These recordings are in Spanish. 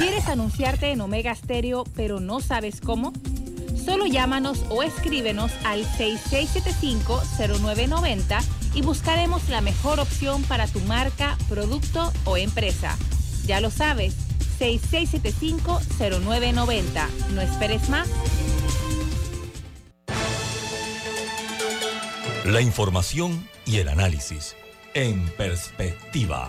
¿Quieres anunciarte en Omega Stereo pero no sabes cómo? Solo llámanos o escríbenos al 6675-0990 y buscaremos la mejor opción para tu marca, producto o empresa. Ya lo sabes, 6675-0990. No esperes más. La información y el análisis en perspectiva.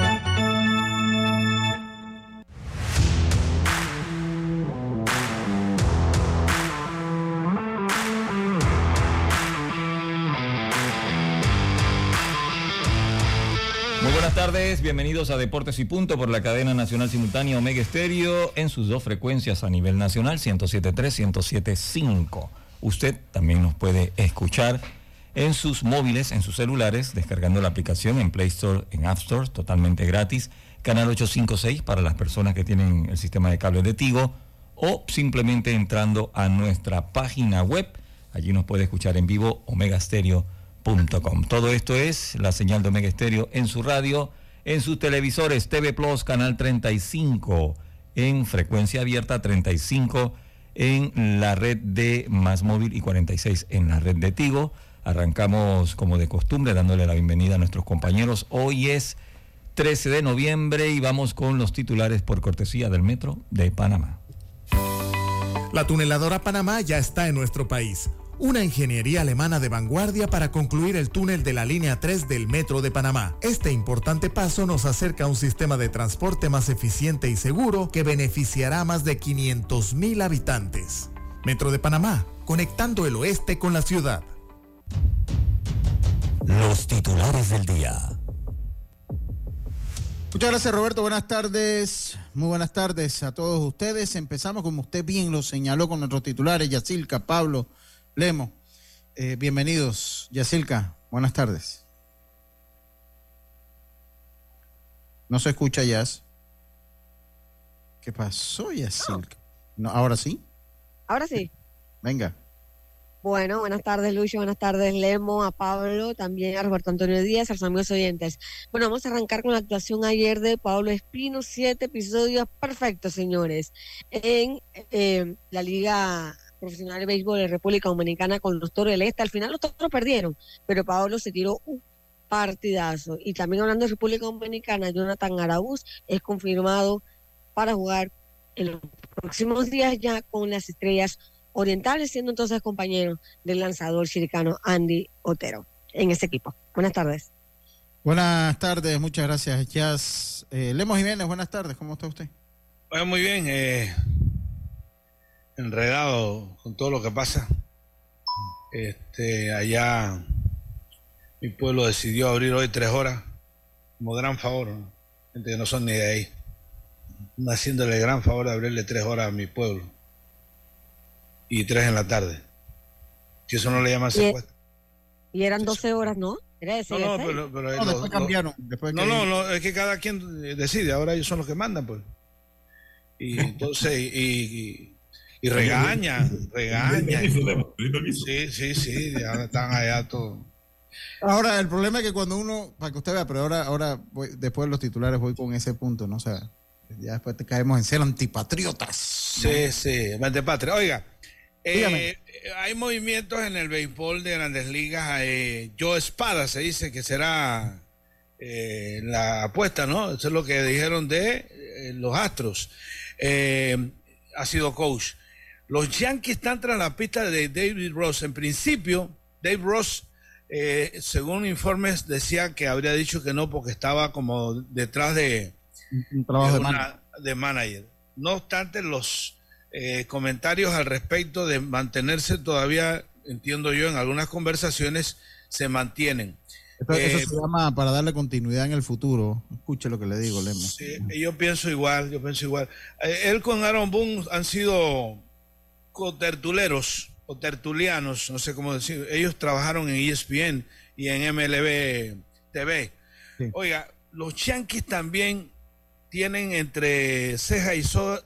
Buenas tardes, bienvenidos a Deportes y Punto por la cadena nacional simultánea Omega Estéreo en sus dos frecuencias a nivel nacional, 107.3, 107.5. Usted también nos puede escuchar en sus móviles, en sus celulares, descargando la aplicación en Play Store, en App Store, totalmente gratis. Canal 856 para las personas que tienen el sistema de cable de Tigo o simplemente entrando a nuestra página web. Allí nos puede escuchar en vivo omegastereo.com. Todo esto es la señal de Omega Estéreo en su radio, en sus televisores TV Plus, canal 35, en frecuencia abierta 35 en la red de Más Móvil y 46 en la red de Tigo. Arrancamos como de costumbre dándole la bienvenida a nuestros compañeros. Hoy es 13 de noviembre y vamos con los titulares por cortesía del Metro de Panamá. La tuneladora Panamá ya está en nuestro país. Una ingeniería alemana de vanguardia para concluir el túnel de la línea 3 del Metro de Panamá. Este importante paso nos acerca a un sistema de transporte más eficiente y seguro que beneficiará a más de 500 mil habitantes. Metro de Panamá, conectando el oeste con la ciudad. Los titulares del día. Muchas gracias Roberto, buenas tardes, muy buenas tardes a todos ustedes. Empezamos como usted bien lo señaló con nuestros titulares, Yacilca, Pablo, Lemo. Eh, bienvenidos, Yacilca, buenas tardes. No se escucha, Yas. ¿Qué pasó, Yacilca? No, ¿Ahora sí? Ahora sí. Venga. Bueno, buenas tardes, Lucho. Buenas tardes, Lemo, a Pablo, también a Roberto Antonio Díaz, a los amigos oyentes. Bueno, vamos a arrancar con la actuación ayer de Pablo Espino. Siete episodios perfectos, señores. En eh, la Liga Profesional de Béisbol de República Dominicana con los Toros del Este. Al final los Toros perdieron, pero Pablo se tiró un partidazo. Y también hablando de República Dominicana, Jonathan Araúz es confirmado para jugar en los próximos días ya con las estrellas orientales, siendo entonces compañero del lanzador chiricano Andy Otero en ese equipo. Buenas tardes. Buenas tardes, muchas gracias, Jazz. Eh, Lemos Jiménez, buenas tardes, ¿cómo está usted? Bueno, muy bien, eh, enredado con todo lo que pasa. Este, allá mi pueblo decidió abrir hoy tres horas, como gran favor, ¿no? gente que no son ni de ahí, haciéndole gran favor de abrirle tres horas a mi pueblo y tres en la tarde. Si eso no le llama secuestro. Y eran 12 horas, ¿no? Era de No, no, pero, pero No, los- después los- cambiaron. Después no, que- no, no, es que cada quien decide, ahora ellos son los que mandan, pues. Y entonces, y, y, y regañan, regañan. Sí, sí, sí, ya están allá todos. Ahora, el problema es que cuando uno, para que usted vea, pero ahora, ahora voy- después de los titulares voy con ese punto, ¿no? O sea, ya después te caemos en ser antipatriotas. Sí, sí, de patria. Oiga, eh, hay movimientos en el béisbol de grandes ligas. Eh, Joe Espada se dice que será eh, la apuesta, ¿no? Eso es lo que dijeron de eh, los Astros. Eh, ha sido coach. Los Yankees están tras la pista de David Ross. En principio, Dave Ross Eh, según informes decía que habría dicho que no porque estaba como detrás de, un trabajo de, de, manager. No obstante, los eh, comentarios al respecto de mantenerse todavía, entiendo yo, en algunas conversaciones se mantienen. eso eh, se llama para darle continuidad en el futuro. Escuche lo que le digo, Lemo. Sí, yo pienso igual, yo pienso igual. él con Aaron Boone han sido cotertuleros o tertulianos, no sé cómo decir. Ellos trabajaron en ESPN y en MLB TV. Oiga, los Yankees también tienen entre ceja y, ceja,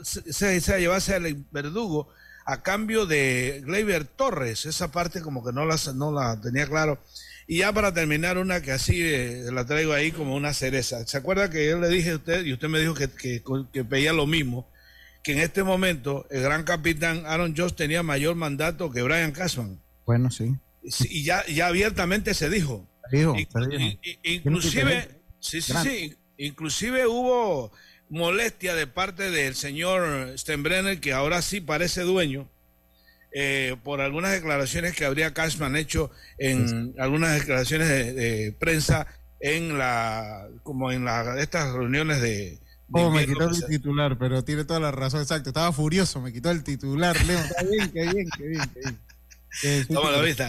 y ceja llevarse al verdugo a cambio de Gleyber Torres. Esa parte como que no la, no la tenía claro. Y ya para terminar, una que así eh, la traigo ahí como una cereza. ¿Se acuerda que yo le dije a usted y usted me dijo que, que, que pedía lo mismo? Que en este momento el gran capitán Aaron Josh tenía mayor mandato que Brian Cashman. Bueno, sí. Y ya, ya abiertamente se dijo. dijo, inclusive, sí, sí, sí, inclusive hubo molestia de parte del señor Steinbrenner, que ahora sí parece dueño, eh, por algunas declaraciones que habría Cashman hecho en algunas declaraciones de, prensa en la, como en la, estas reuniones de, Oh, me quitó el titular, pero tiene toda la razón, exacto. Estaba furioso, me quitó el titular. Leo, está bien, qué bien, qué bien, qué bien. ¿Cómo lo viste?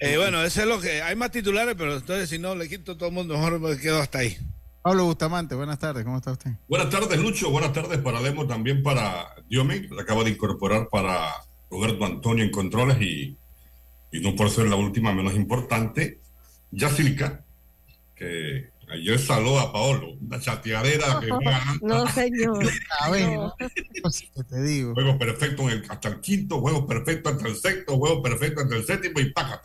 Eh, bueno, eso es lo que. Hay más titulares, pero entonces si no le quito todo el mundo, mejor me quedo hasta ahí. Pablo Bustamante, buenas tardes, ¿cómo está usted? Buenas tardes, Lucho. Buenas tardes para Demo, también para Diome, que acaba de incorporar para Roberto Antonio en controles y, y no por ser la última menos importante, Yacilca, que Ayer saludo a Paolo, una chateadera que No, señor. A ver, no. te digo. Juego perfecto en el, hasta el quinto, juego perfecto hasta el sexto, juego perfecto hasta el séptimo y paca.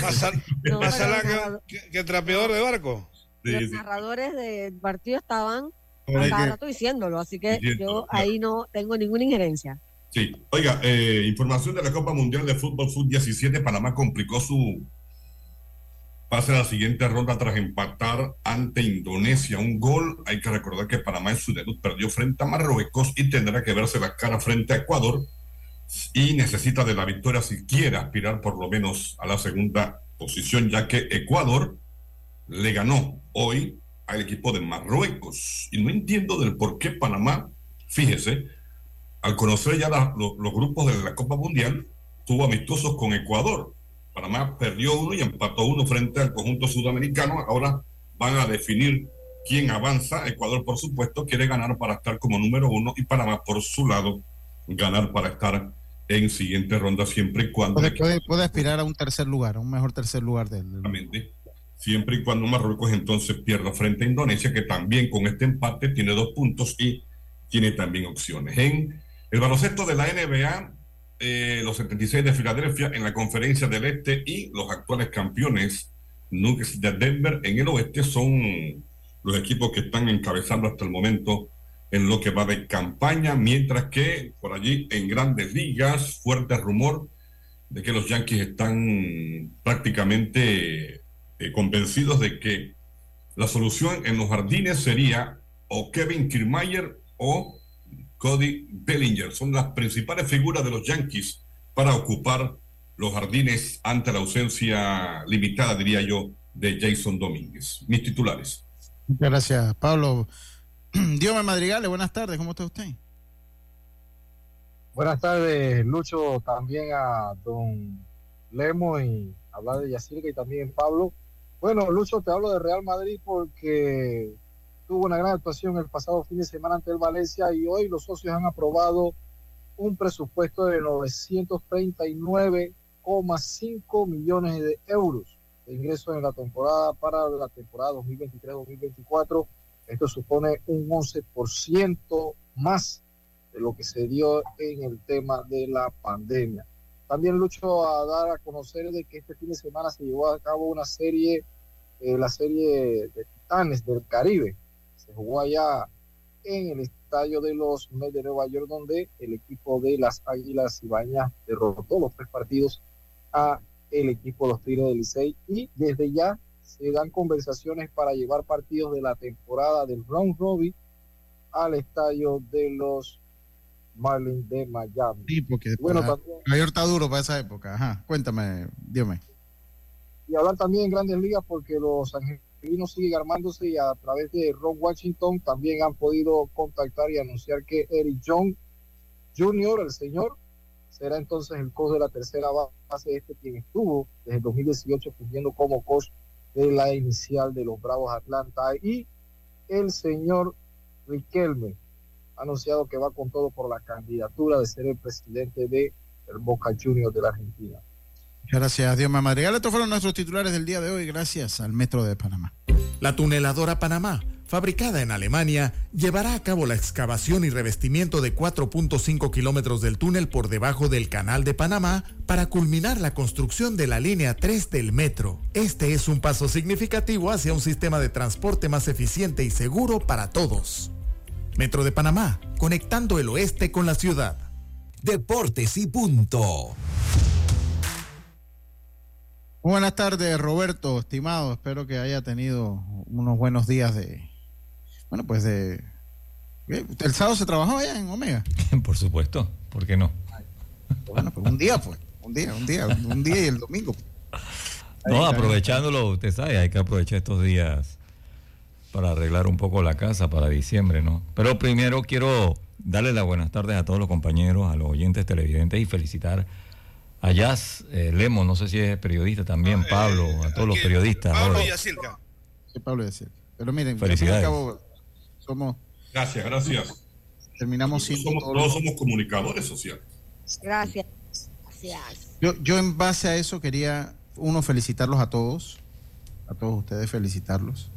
Más, no, que, que, trapeador de barco. Los narradores del partido estaban cada rato diciéndolo, así que yo ahí no tengo ninguna injerencia. Sí, oiga, eh, información de la Copa Mundial de Fútbol Sub-17, Panamá complicó su pase a la siguiente ronda tras empatar ante Indonesia un gol. Hay que recordar que Panamá en su debut perdió frente a Marruecos y tendrá que verse la cara frente a Ecuador y necesita de la victoria si quiere aspirar por lo menos a la segunda posición, ya que Ecuador le ganó hoy al equipo de Marruecos. Y no entiendo del por qué Panamá, fíjese, al conocer ya los grupos de la Copa Mundial, tuvo amistosos con Ecuador Panamá perdió uno y empató uno frente al conjunto sudamericano. Ahora van a definir quién avanza. Ecuador, por supuesto, quiere ganar para estar como número uno y Panamá, por su lado, ganar para estar en siguiente ronda siempre y cuando... Puede, aspirar a un tercer lugar, a un mejor tercer lugar del... Exactamente. Siempre y cuando Marruecos entonces pierda frente a Indonesia, que también con este empate tiene dos puntos y tiene también opciones. En el baloncesto de la NBA, eh, los 76 de Filadelfia en la conferencia del Este y los actuales campeones Nuggets de Denver en el Oeste son los equipos que están encabezando hasta el momento en lo que va de campaña, mientras que por allí en grandes ligas, fuerte rumor de que los Yankees están prácticamente eh, convencidos de que la solución en los jardines sería o Kevin Kiermaier o Cody Bellinger. Son las principales figuras de los Yankees para ocupar los jardines ante la ausencia limitada, diría yo, de Jason Domínguez. Mis titulares. Muchas gracias, Pablo. Dios me madrigale, buenas tardes, ¿cómo está usted? Buenas tardes, Lucho, también a don Lemo y hablar de Yacirca y también Pablo. Bueno, Lucho, te hablo de Real Madrid porque tuvo una gran actuación el pasado fin de semana ante el Valencia y hoy los socios han aprobado un presupuesto de 939,5 millones de euros de ingresos en la temporada para la temporada 2023-2024. Esto supone un 11% más de lo que se dio en el tema de la pandemia. También lucho a dar a conocer de que este fin de semana se llevó a cabo una serie, eh, la serie de Titanes del Caribe, se jugó allá en el estadio de los Mets de Nueva York, donde el equipo de las Águilas Ibañas derrotó los tres partidos a el equipo de los Tigres del Licey y desde ya se dan conversaciones para llevar partidos de la temporada del round robin al estadio de los Marlins de Miami. Sí, porque bueno, Mayor está duro para esa época. Ajá, cuéntame, dígame. Y hablar también en grandes ligas porque los angelinos siguen armándose y a través de Ron Washington también han podido contactar y anunciar que Eric John Jr., el señor, será entonces el coach de la tercera base, este quien estuvo desde el 2018 fungiendo como coach de la inicial de los Bravos Atlanta. Y el señor Riquelme ha anunciado que va con todo por la candidatura de ser el presidente de el Boca Juniors de la Argentina. Gracias, Dios Madrigal. Estos fueron nuestros titulares del día de hoy, gracias al Metro de Panamá. La tuneladora Panamá, fabricada en Alemania, llevará a cabo la excavación y revestimiento de 4.5 kilómetros del túnel por debajo del Canal de Panamá para culminar la construcción de la línea 3 del metro. Este es un paso significativo hacia un sistema de transporte más eficiente y seguro para todos. Metro de Panamá, conectando el oeste con la ciudad. Deportes y punto. Buenas tardes, Roberto, estimado. Espero que haya tenido unos buenos días de. Bueno, pues de. ¿El sábado se trabajó allá en Omega? Por supuesto, ¿por qué no? Bueno, pues un día, pues. Un día, un día, un día y el domingo. No, aprovechándolo, usted sabe, hay que aprovechar estos días para arreglar un poco la casa para diciembre, ¿no? Pero primero quiero darle las buenas tardes a todos los compañeros, a los oyentes televidentes y felicitar a Jazz eh, Lemo, no sé si es periodista también, Ah, Pablo, eh, a todos los periodistas. Pablo ahora. Yacirca. Sí, Pablo Yacirca. Pero miren, Felicidades. y cabo, somos, Gracias, gracias. terminamos siendo Somos- todos todos los- somos comunicadores sociales. Gracias. Gracias. Yo, yo en base a eso quería, uno, felicitarlos a todos, a todos ustedes felicitarlos.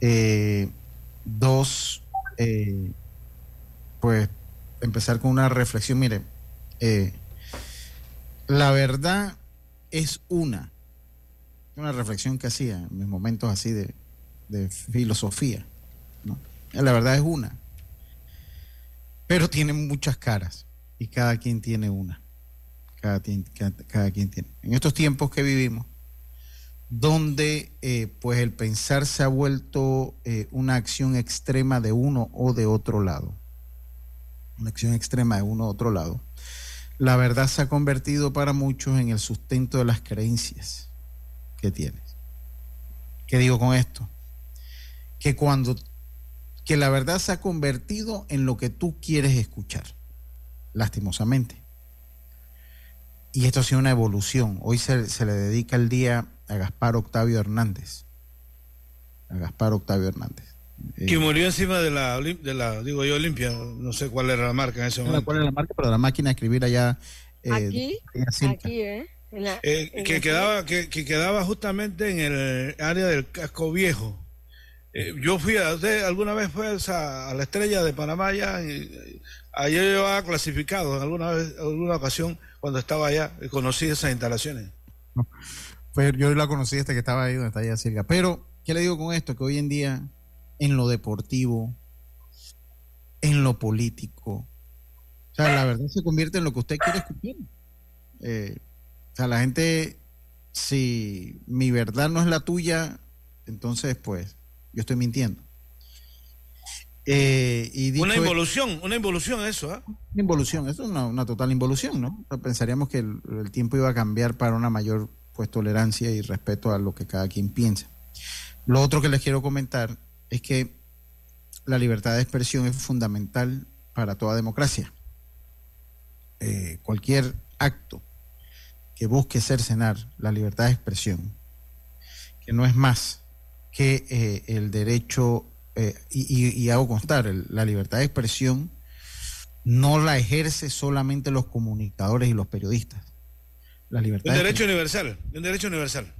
Eh, dos, eh, pues empezar con una reflexión. Mire, eh, la verdad es una, una reflexión que hacía en mis momentos así de, de filosofía. La verdad es una, pero tiene muchas caras y cada quien tiene una. Cada, quien- cada- cada quien tiene. En estos tiempos que vivimos, donde eh, pues el pensar se ha vuelto eh, una acción extrema de uno o de otro lado, una acción extrema de uno u otro lado, la verdad se ha convertido para muchos en el sustento de las creencias que tienes. ¿Qué digo con esto? Que cuando que la verdad se ha convertido en lo que tú quieres escuchar, lastimosamente. Y esto ha sido una evolución. Hoy se, se le dedica el día a Gaspar Octavio Hernández. A Gaspar Octavio Hernández. Eh, Que murió encima de la, de la, digo yo, Olimpia, no sé cuál era la marca en ese no sé momento. ¿Cuál es la marca? Pero la máquina de escribir allá. eh, Aquí, aquí, ¿eh? En la- Eh, en que, quedaba, que, que quedaba justamente en el área del casco viejo. Eh, yo fui a, ¿usted alguna vez fue a, a la estrella de Panamá allá, y, allá yo llevaba clasificado alguna vez, alguna ocasión cuando estaba allá, y conocí esas instalaciones. Pues yo la conocí hasta que estaba ahí donde está ella Silca. Pero, ¿qué le digo con esto? Que hoy en día, en lo deportivo, en lo político, o sea, la verdad se convierte en lo que usted quiere escuchar. Eh, o sea, la gente, si mi verdad no es la tuya, entonces, pues, yo estoy mintiendo. Eh, y Una esto- involución, una involución eso, ¿ah? una involución, eso es una, una total involución, ¿no? O sea, pensaríamos que el, el tiempo iba a cambiar para una mayor pues tolerancia y respeto a lo que cada quien piensa. Lo otro que les quiero comentar es que la libertad de expresión es fundamental para toda democracia. Eh, cualquier acto que busque cercenar la libertad de expresión, que no es más que eh, el derecho, eh, y, y- y hago constar, el- la libertad de expresión no la ejerce solamente los comunicadores y los periodistas. La libertad Un de derecho universal, un derecho universal.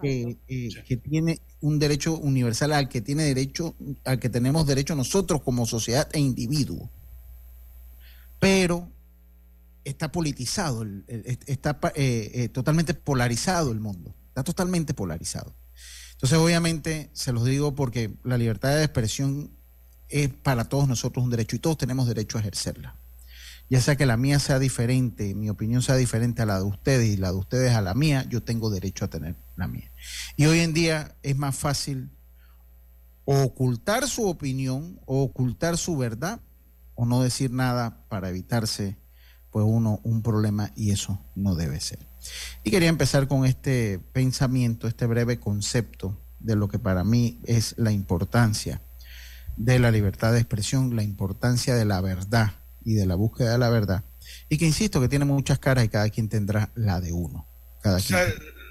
Que, eh, que tiene un derecho universal al que tiene derecho, al que tenemos derecho nosotros como sociedad e individuo. Pero está politizado, el- el- está eh, eh, totalmente polarizado el mundo, está totalmente polarizado. Entonces, obviamente, se los digo porque la libertad de expresión es para todos nosotros un derecho y todos tenemos derecho a ejercerla. Ya sea que la mía sea diferente, mi opinión sea diferente a la de ustedes y la de ustedes a la mía, yo tengo derecho a tener la mía. Y hoy en día es más fácil ocultar su opinión o ocultar su verdad o no decir nada para evitarse pues uno un problema y eso no debe ser. Y quería empezar con este pensamiento, este breve concepto de lo que para mí es la importancia de la libertad de expresión, la importancia de la verdad y de la búsqueda de la verdad. Y que insisto que tiene muchas caras y cada quien tendrá la de uno. Cada.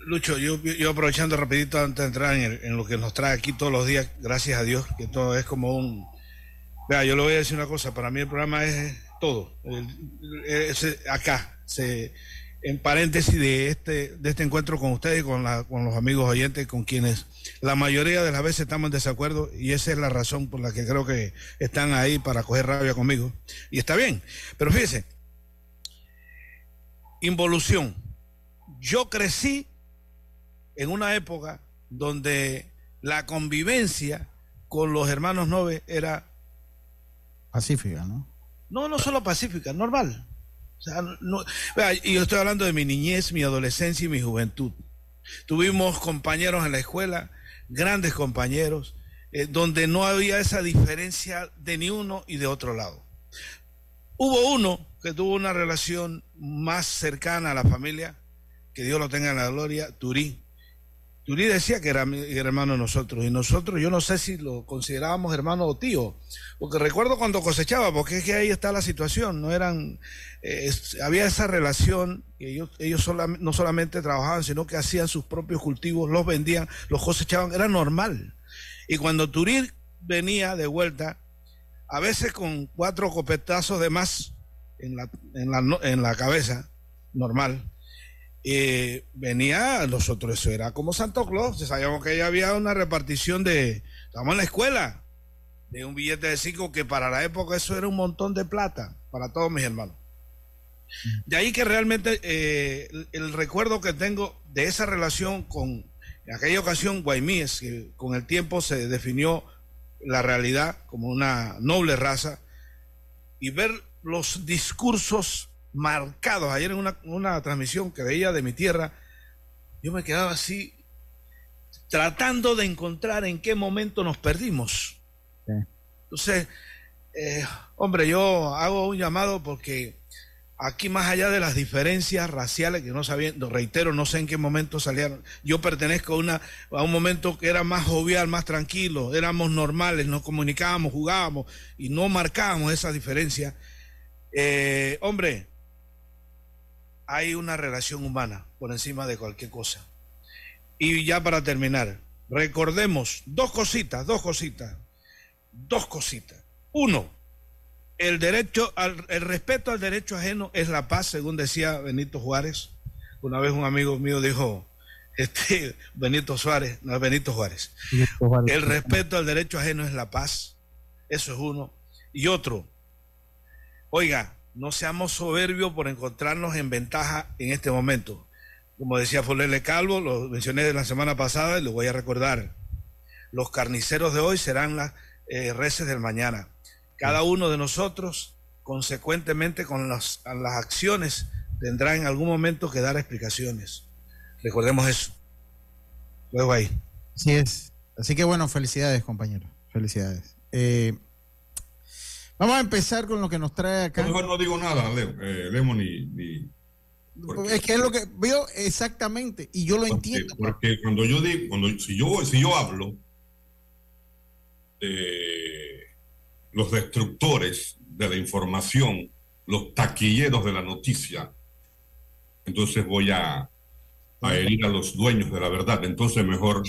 Lucho, yo, aprovechando rapidito antes de entrar en, lo que nos trae aquí todos los días, gracias a Dios, que todo es como un... Vea, yo le voy a decir una cosa, para mí el programa es todo. acá, en paréntesis de este, de este encuentro con ustedes, con, la, con los amigos oyentes, con quienes la mayoría de las veces estamos en desacuerdo y esa es la razón por la que creo que están ahí para coger rabia conmigo. Y está bien, pero fíjese, involución. Yo crecí en una época donde la convivencia con los hermanos Nove era pacífica, ¿no? No, no solo pacífica, normal. O sea, no, y yo estoy hablando de mi niñez, mi adolescencia y mi juventud. Tuvimos compañeros en la escuela, grandes compañeros, eh, donde no había esa diferencia de ni uno y de otro lado. Hubo uno que tuvo una relación más cercana a la familia, que Dios lo tenga en la gloria, Turí. Turí decía que era hermano de nosotros y nosotros yo no sé si lo considerábamos hermano o tío, porque recuerdo cuando cosechaba, porque es que ahí está la situación, no eran, eh, había esa relación, y ellos, ellos no solamente trabajaban, sino que hacían sus propios cultivos, los vendían, los cosechaban, era normal. Y cuando Turí venía de vuelta, a veces con cuatro copetazos de más en la, en la, en la cabeza, normal, eh, venía, nosotros eso era como Santo Claus, sabíamos que ya había una repartición de, estamos en la escuela, de un billete de cinco que para la época eso era un montón de plata para todos mis hermanos. De ahí que realmente eh, el, recuerdo que tengo de esa relación con, en aquella ocasión, Guaymíes, que con el tiempo se definió la realidad como una noble raza, y ver los discursos marcados. Ayer en una, transmisión que veía de mi tierra, yo me quedaba así tratando de encontrar en qué momento nos perdimos. Entonces, eh, hombre, yo hago un llamado porque aquí más allá de las diferencias raciales, que no sabiendo, reitero, no sé en qué momento salieron, yo pertenezco a, una, a un momento que era más jovial, más tranquilo, éramos normales, nos comunicábamos, jugábamos y no marcábamos esa diferencia. Eh, hombre, hay una relación humana por encima de cualquier cosa. Y ya para terminar, recordemos dos cositas, dos cositas, dos cositas. Uno, el derecho, al, el respeto al derecho ajeno es la paz, según decía Benito Juárez. Una vez un amigo mío dijo, este, Benito Suárez, no es Benito Juárez. El respeto al derecho ajeno es la paz. Eso es uno. Y otro, oiga, no seamos soberbios por encontrarnos en ventaja en este momento. Como decía Fulele Calvo, lo mencioné la semana pasada y lo voy a recordar. Los carniceros de hoy serán las eh, reces del mañana. Cada uno de nosotros, consecuentemente con las, las acciones, tendrá en algún momento que dar explicaciones. Recordemos eso. Luego ahí. Así es. Así que bueno, felicidades, compañeros. Felicidades. Eh, Vamos a empezar con lo que nos trae acá. mejor no digo nada, Leo, eh, ni, Es que es lo que veo exactamente y yo lo entiendo. Porque cuando yo digo, cuando, si, yo, si yo hablo de los destructores de la información, los taquilleros de la noticia, entonces voy a, a herir a los dueños de la verdad. Entonces mejor...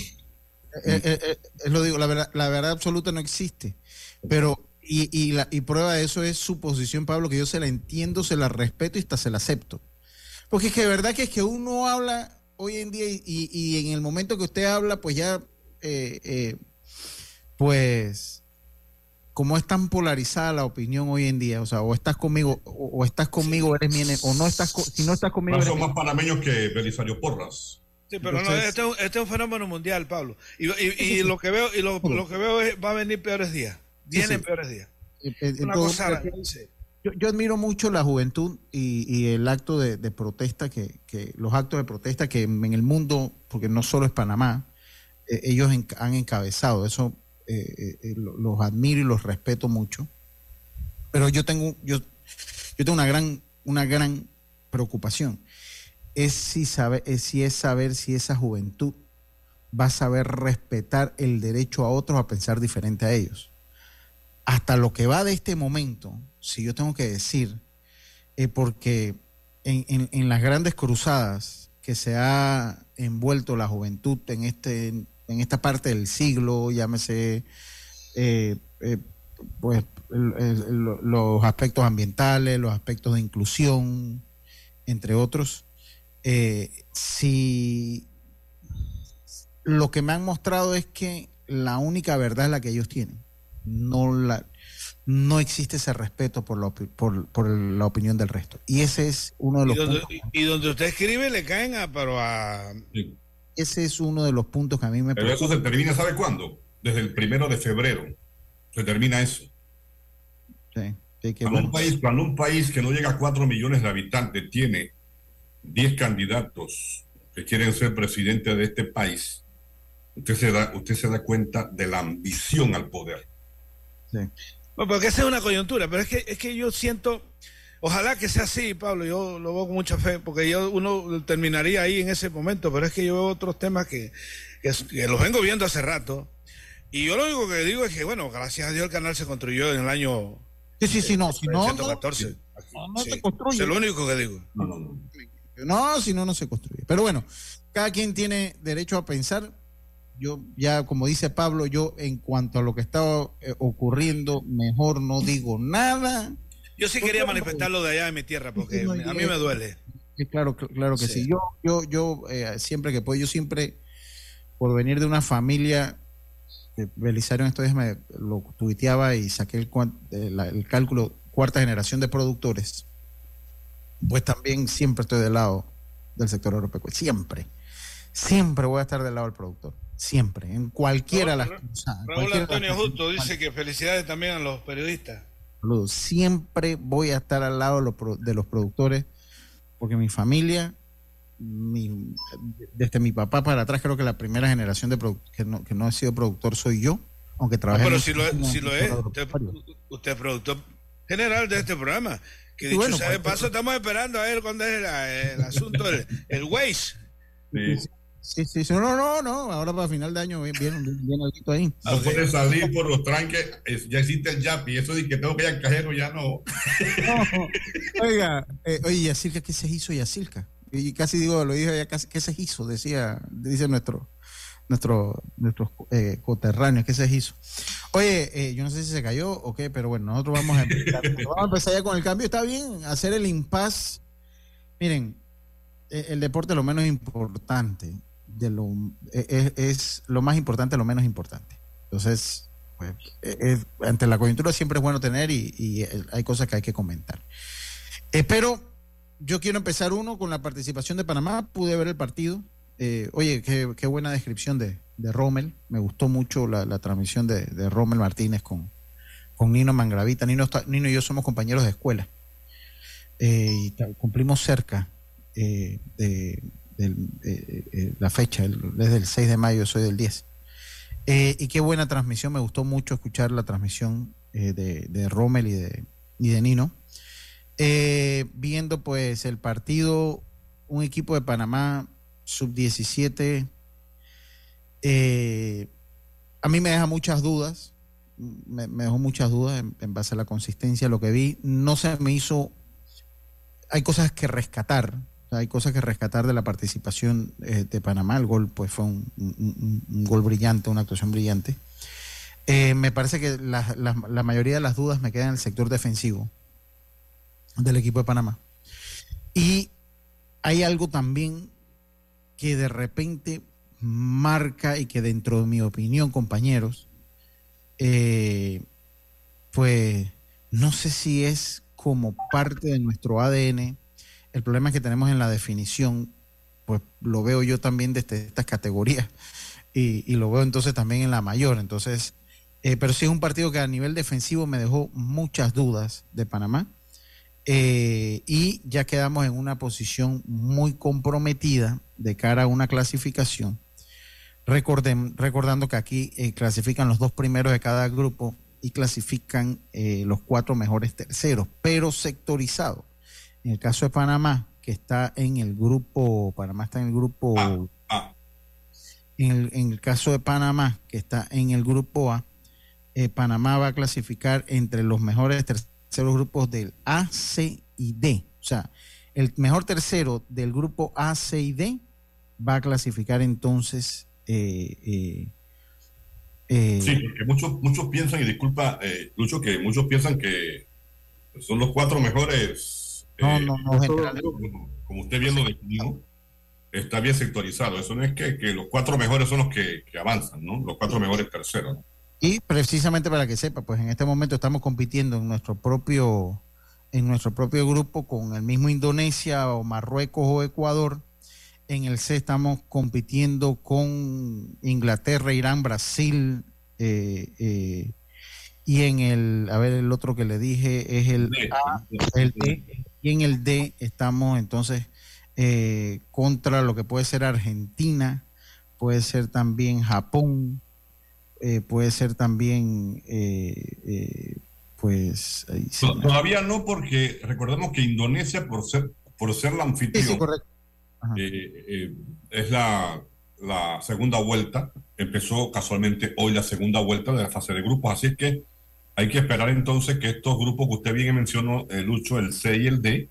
Eh, eh, lo digo, la verdad, la verdad absoluta no existe. Pero y, y, la, y prueba de eso es su posición, Pablo, que yo se la entiendo, se la respeto y hasta se la acepto. Porque es que de verdad que es que uno habla hoy en día y, y en el momento que usted habla, pues ya, eh, eh, pues, como es tan polarizada la opinión hoy en día, o sea, o estás conmigo, o, estás conmigo, eres mi o no estás, si no estás conmigo. No son más panameños que Belisario Porras. Sí, pero no, este, este, es un fenómeno mundial, Pablo. Y, y, lo que veo, y lo, lo que veo es, va a venir peores días. Vienen peores días. yo, admiro mucho la juventud y, el acto de, protesta, que, los actos de protesta que en el mundo, porque no solo es Panamá, eh, ellos han encabezado. Eso eh, eh, los admiro y los respeto mucho. Pero yo tengo, yo, yo tengo una gran, una gran preocupación. es si, sabe, es si es saber si esa juventud va a saber respetar el derecho a otros a pensar diferente a ellos. Hasta lo que va de este momento, si yo tengo que decir, eh, porque en, las grandes cruzadas que se ha envuelto la juventud en, este, en esta parte del siglo, llámese eh, eh, pues, los aspectos ambientales, los aspectos de inclusión, entre otros, si lo que me han mostrado es que la única verdad es la que ellos tienen. No, la, no existe ese respeto por la, por, la opinión del resto. Y ese es uno de los y donde, puntos. Y donde usted escribe le caen a, pero a... Ese es uno de los puntos que a mí me... Pero eso se termina, ¿sabe cuándo? Desde el primero de febrero. Se termina eso. Sí, cuando, un país, cuando un país que no llega a 4 millones de habitantes tiene 10 candidatos que quieren ser presidente de este país, usted se da, usted se da cuenta de la ambición al poder. Sí. Bueno, porque esa es una coyuntura, pero es que, es que yo siento, ojalá que sea así, Pablo, yo lo veo con mucha fe, porque yo uno terminaría ahí en ese momento, pero es que yo veo otros temas que, que, los vengo viendo hace rato, y yo lo único que digo es que, bueno, gracias a Dios el canal se construyó en el año... Sí, sí, sí, no, si no... 114. No, no, se construye. Es lo único que digo. No, no, no. No, si no, no se construye. Pero bueno, cada quien tiene derecho a pensar yo ya, como dice Pablo, yo en cuanto a lo que estaba eh, ocurriendo, mejor no digo nada. Yo sí quería manifestarlo de allá de mi tierra, porque a mí me duele. claro, claro que sí. Yo, yo, yo eh, siempre que puedo, yo siempre, por venir de una familia, Belisario en estos días me lo tuiteaba y saqué el, el cálculo, cuarta generación de productores, pues también siempre estoy del lado del sector europeo, siempre, siempre voy a estar del lado del productor. Siempre, en cualquiera de las cosas. Raúl Antonio Justo dice que felicidades también a los periodistas. Saludos. Siempre voy a estar al lado de los productores, porque mi familia, desde mi papá para atrás, creo que la primera generación de que no, que no he sido productor soy yo, aunque trabajé. pero si lo, si lo es, usted, usted, es productor general de este programa. Que dicho sea de pues, paso, estamos esperando a ver cuándo es el, asunto, el, el Waze. Sí. Sí, sí, sí, no, no, no, ahora para final de año viene, algo ahí. No puede salir por los tranques, ya existe el YAPI, eso de que tengo que ir al cajero ya no. Oiga, eh, oye, Yacilca, ¿qué se hizo Yacilca? Y casi digo, lo dije ya casi, ¿qué se hizo? Decía, dice nuestro, nuestro, nuestros eh, coterráneos, ¿qué se hizo? Oye, eh, yo no sé si se cayó o qué, pero bueno, nosotros vamos a empezar, vamos a empezar ya con el cambio, está bien, hacer el impas. Miren, eh, el deporte es lo menos importante e, e, es, lo más importante, lo menos importante. Entonces, pues, e, ante la coyuntura siempre es bueno tener y, hay cosas que hay que comentar. pero yo quiero empezar uno con la participación de Panamá. Pude ver el partido. Eh, oye, qué, qué, buena descripción de, de, Rommel. Me gustó mucho la, transmisión de, de, Rommel Martínez con, con Nino Mangravita. Nino, Nino y yo somos compañeros de escuela. Eh, y cumplimos cerca eh, de, eh, eh, la fecha, desde el 6 de mayo, soy del 10. Eh, y qué buena transmisión, me gustó mucho escuchar la transmisión de, de, Rommel y de, y de Nino. viendo pues el partido, un equipo de Panamá sub-17, a mí me deja muchas dudas, me, dejó muchas dudas en, en, base a la consistencia, lo que vi, no se me hizo, hay cosas que rescatar, hay cosas que rescatar de la participación eh, de Panamá. El gol pues fue un, gol brillante, una actuación brillante. Eh, me parece que la, mayoría de las dudas me quedan en el sector defensivo del equipo de Panamá. Y hay algo también que de repente marca y que dentro de mi opinión, compañeros, pues no sé si es como parte de nuestro ADN el problema que tenemos en la definición, pues lo veo yo también desde estas categorías y, lo veo entonces también en la mayor. Entonces, eh, pero sí es un partido que a nivel defensivo me dejó muchas dudas de Panamá. Eh, y ya quedamos en una posición muy comprometida de cara a una clasificación. Recordando que aquí eh, clasifican los dos primeros de cada grupo y clasifican los cuatro mejores terceros, pero sectorizados. En el caso de Panamá, que está en el grupo, Panamá está en el grupo A. En, el, en el caso de Panamá, que está en el grupo A, eh, Panamá va a clasificar entre los mejores terceros grupos del A, C y D. O sea, el mejor tercero del grupo A, C y D va a clasificar entonces. Eh, eh, eh, sí, porque muchos, muchos piensan, y disculpa, eh, Lucho, que muchos piensan que son los cuatro mejores. No, eh, no, no, general. como, como usted bien lo definió, está bien sectorizado. Eso no es que, que los cuatro mejores son los que, que avanzan, ¿no? Los cuatro mejores terceros. ¿no? Y precisamente para que sepa, pues en este momento estamos compitiendo en nuestro propio en nuestro propio grupo con el mismo Indonesia o Marruecos o Ecuador. En el C estamos compitiendo con Inglaterra, Irán, Brasil. eh, eh, y en el, a ver, el otro que le dije es el A, el D. Y en el D estamos entonces eh, contra lo que puede ser Argentina, puede ser también Japón, eh, puede ser también, eh, pues, sí. Todavía no, porque recordemos que Indonesia, por ser, por ser la Sí, anfitrión, sí, eh, es la, la segunda vuelta. Empezó casualmente hoy la segunda vuelta de la fase de grupos, así es que hay que esperar entonces que estos grupos que usted bien mencionó, el Lucho, el C y el D,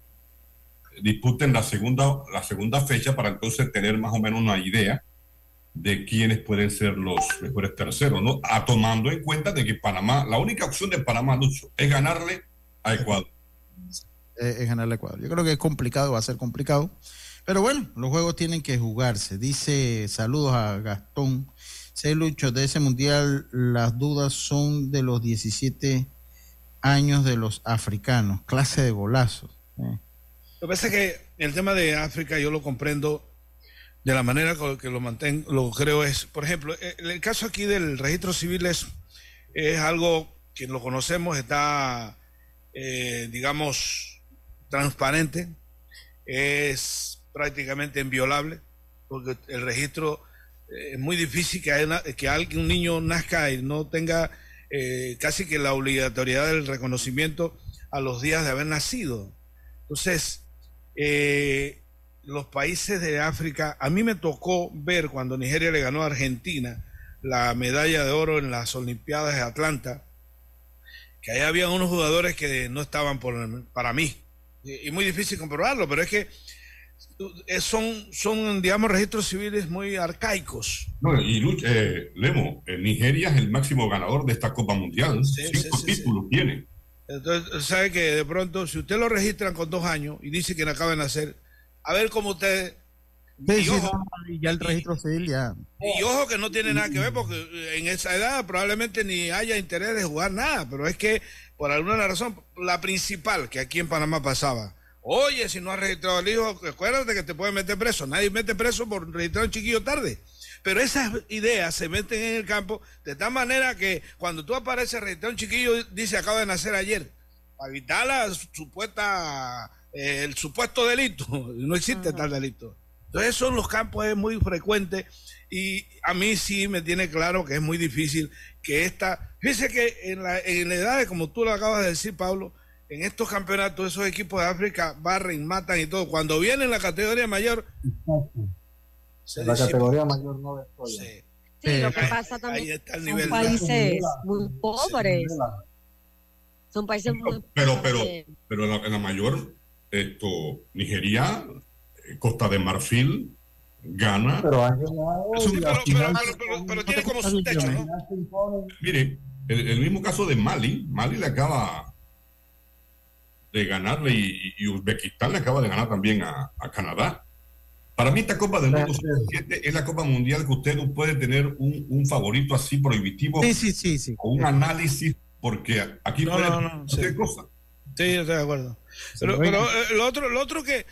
disputen la segunda, la segunda fecha para entonces tener más o menos una idea de quiénes pueden ser los mejores terceros, ¿no? A tomando en cuenta de que Panamá, la única opción de Panamá, Lucho, es ganarle a Ecuador. eh, es ganarle a Ecuador. Yo creo que es complicado, va a ser complicado. Pero bueno, los juegos tienen que jugarse. Dice, saludos a Gastón. Sé, Lucho, de ese mundial las dudas son de los 17 años de los africanos. Clase de golazos. Eh. Lo que pasa es que el tema de África yo lo comprendo de la manera con que lo mantengo, lo creo es, por ejemplo, eh, el, caso aquí del registro civil es, es algo que lo conocemos, está, eh, digamos, transparente, es prácticamente inviolable, porque el registro es muy difícil que, haya- que alguien, un niño nazca y no tenga eh, casi que la obligatoriedad del reconocimiento a los días de haber nacido. Entonces, eh, los países de África, a mí me tocó ver cuando Nigeria le ganó a Argentina la medalla de oro en las Olimpiadas de Atlanta, que ahí había unos jugadores que no estaban por, para mí. Y, muy difícil comprobarlo, pero es que eh, son, son, digamos, registros civiles muy arcaicos. No, y eh, Lemo, eh, Nigeria es el máximo ganador de esta Copa Mundial. Cinco títulos tiene. Entonces, sabe que de pronto, si usted lo registran con dos años y dice que acaba de nacer, a ver cómo usted. Sí, y sí, ojo, no, y ya el registro civil ya. y ojo que no tiene nada que ver porque en esa edad probablemente ni haya interés de jugar nada, pero es que por alguna razón, la principal que aquí en Panamá pasaba, oye, si no has registrado al hijo, acuérdate que te pueden meter preso, nadie mete preso por registrar a un chiquillo tarde. Pero esas ideas se meten en el campo de tal manera que cuando tú apareces registrado un chiquillo, dice acaba de nacer ayer, para evitar la supuesta, eh, el supuesto delito. No existe tal delito. Entonces, eso en los campos es muy frecuente y a mí sí me tiene claro que es muy difícil que esta. Fíjese que en la, en la edad, de, como tú lo acabas de decir, Pablo, en estos campeonatos, esos equipos de África barren, matan y todo. Cuando vienen la categoría mayor, se La disipa. categoría mayor no destroya. Sí. Sí, lo que pasa ahí también está el son países muy pobres. Son países muy Pero, pero, pobres. pero en la, en la mayor, esto, Nigeria, eh, Costa de Marfil, Ghana. Pero pero- pero- pero- pero tiene como su techo, ¿no? Mire, el, el mismo caso de Mali, Mali le acaba de ganarle y, y Uzbekistán le acaba de ganar también a, a Canadá. Para mí esta Copa del Mundo Sub-17 es la Copa Mundial que usted no puede tener un, un favorito así prohibitivo Sí, sí, sí, sí. o un análisis porque aquí No, puede no, no, sí. cosa. Sí, yo estoy de acuerdo. Pero, pero eh, lo, otro, lo otro que,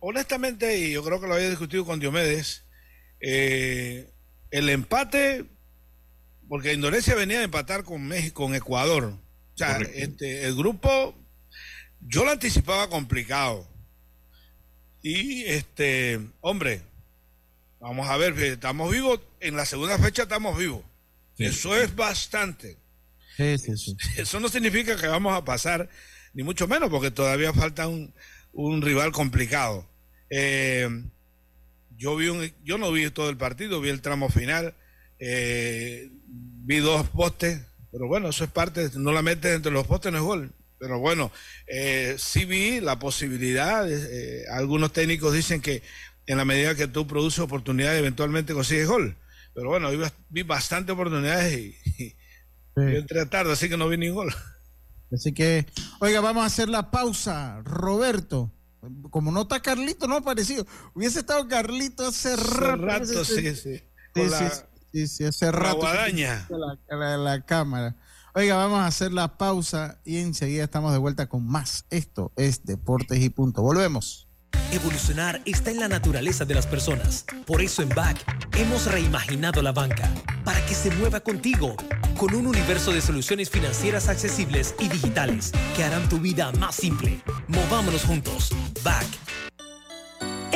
honestamente, y yo creo que lo había discutido con Diomedes, eh, el empate, porque Indonesia venía a empatar con México, con Ecuador. O sea, Correcto. este, el grupo, yo lo anticipaba complicado. Y, este, hombre, vamos a ver, estamos vivos, en la segunda fecha estamos vivos. Sí. Eso es bastante. Sí, sí, sí. Eso no significa que vamos a pasar, ni mucho menos, porque todavía falta un, un rival complicado. Eh, yo vi un, yo no vi todo el partido, vi el tramo final, eh, vi dos postes, pero bueno, eso es parte, no la metes entre los postes, no es gol. Pero bueno, eh, sí vi la posibilidad, eh, algunos técnicos dicen que en la medida que tú produces oportunidades, eventualmente consigues gol. Pero bueno, vi, bastantes oportunidades y, yo entré tarde, así que no vi ni gol. Así que, oiga, vamos a hacer la pausa. Roberto, como no está Carlito, no ha aparecido. Hubiese estado Carlito hace, rato. sí, sí. Sí, sí, hace rato. guadaña. La, la, cámara. Oiga, vamos a hacer la pausa y enseguida estamos de vuelta con más. Esto es Deportes y Punto. Volvemos. Evolucionar está en la naturaleza de las personas. Por eso en BAC hemos reimaginado la banca para que se mueva contigo con un universo de soluciones financieras accesibles y digitales que harán tu vida más simple. Movámonos juntos. BAC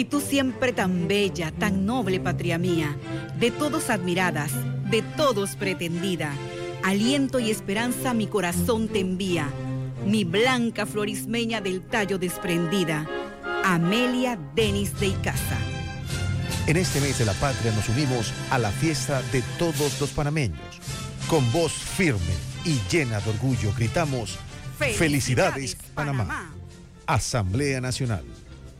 Y tú siempre tan bella, tan noble, patria mía, de todos admiradas, de todos pretendida, aliento y esperanza mi corazón te envía, mi blanca florismeña del tallo desprendida, Amelia Denis de Icaza. En este mes de la patria nos unimos a la fiesta de todos los panameños. Con voz firme y llena de orgullo gritamos, Felicidades, Panamá. Asamblea Nacional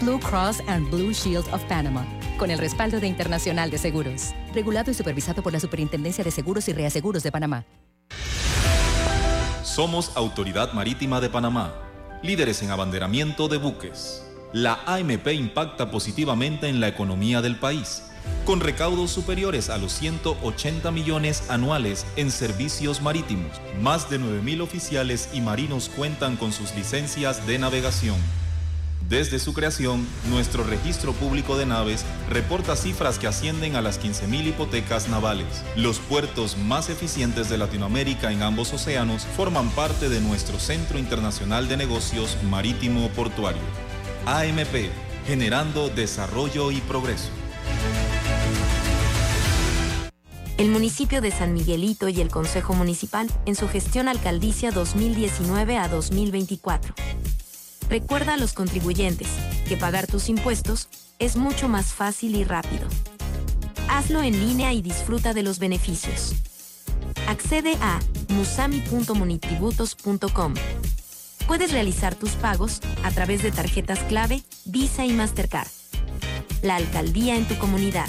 Blue Cross and Blue Shield of Panama, con el respaldo de Internacional de Seguros. Regulado y supervisado por la Superintendencia de Seguros y Reaseguros de Panamá. Somos Autoridad Marítima de Panamá, líderes en abanderamiento de buques. La AMP impacta positivamente en la economía del país, con recaudos superiores a los 180 millones anuales en servicios marítimos. Más de 9.000 oficiales y marinos cuentan con sus licencias de navegación desde su creación, nuestro registro público de naves reporta cifras que ascienden a las 15.000 hipotecas navales. Los puertos más eficientes de Latinoamérica en ambos océanos forman parte de nuestro Centro Internacional de Negocios Marítimo Portuario. AMP, generando desarrollo y progreso. El municipio de San Miguelito y el Consejo Municipal en su gestión alcaldicia 2019 a 2024 Recuerda a los contribuyentes que pagar tus impuestos es mucho más fácil y rápido. Hazlo en línea y disfruta de los beneficios. Accede a musami.monitributos.com. Puedes realizar tus pagos a través de tarjetas clave, Visa y Mastercard. La alcaldía en tu comunidad.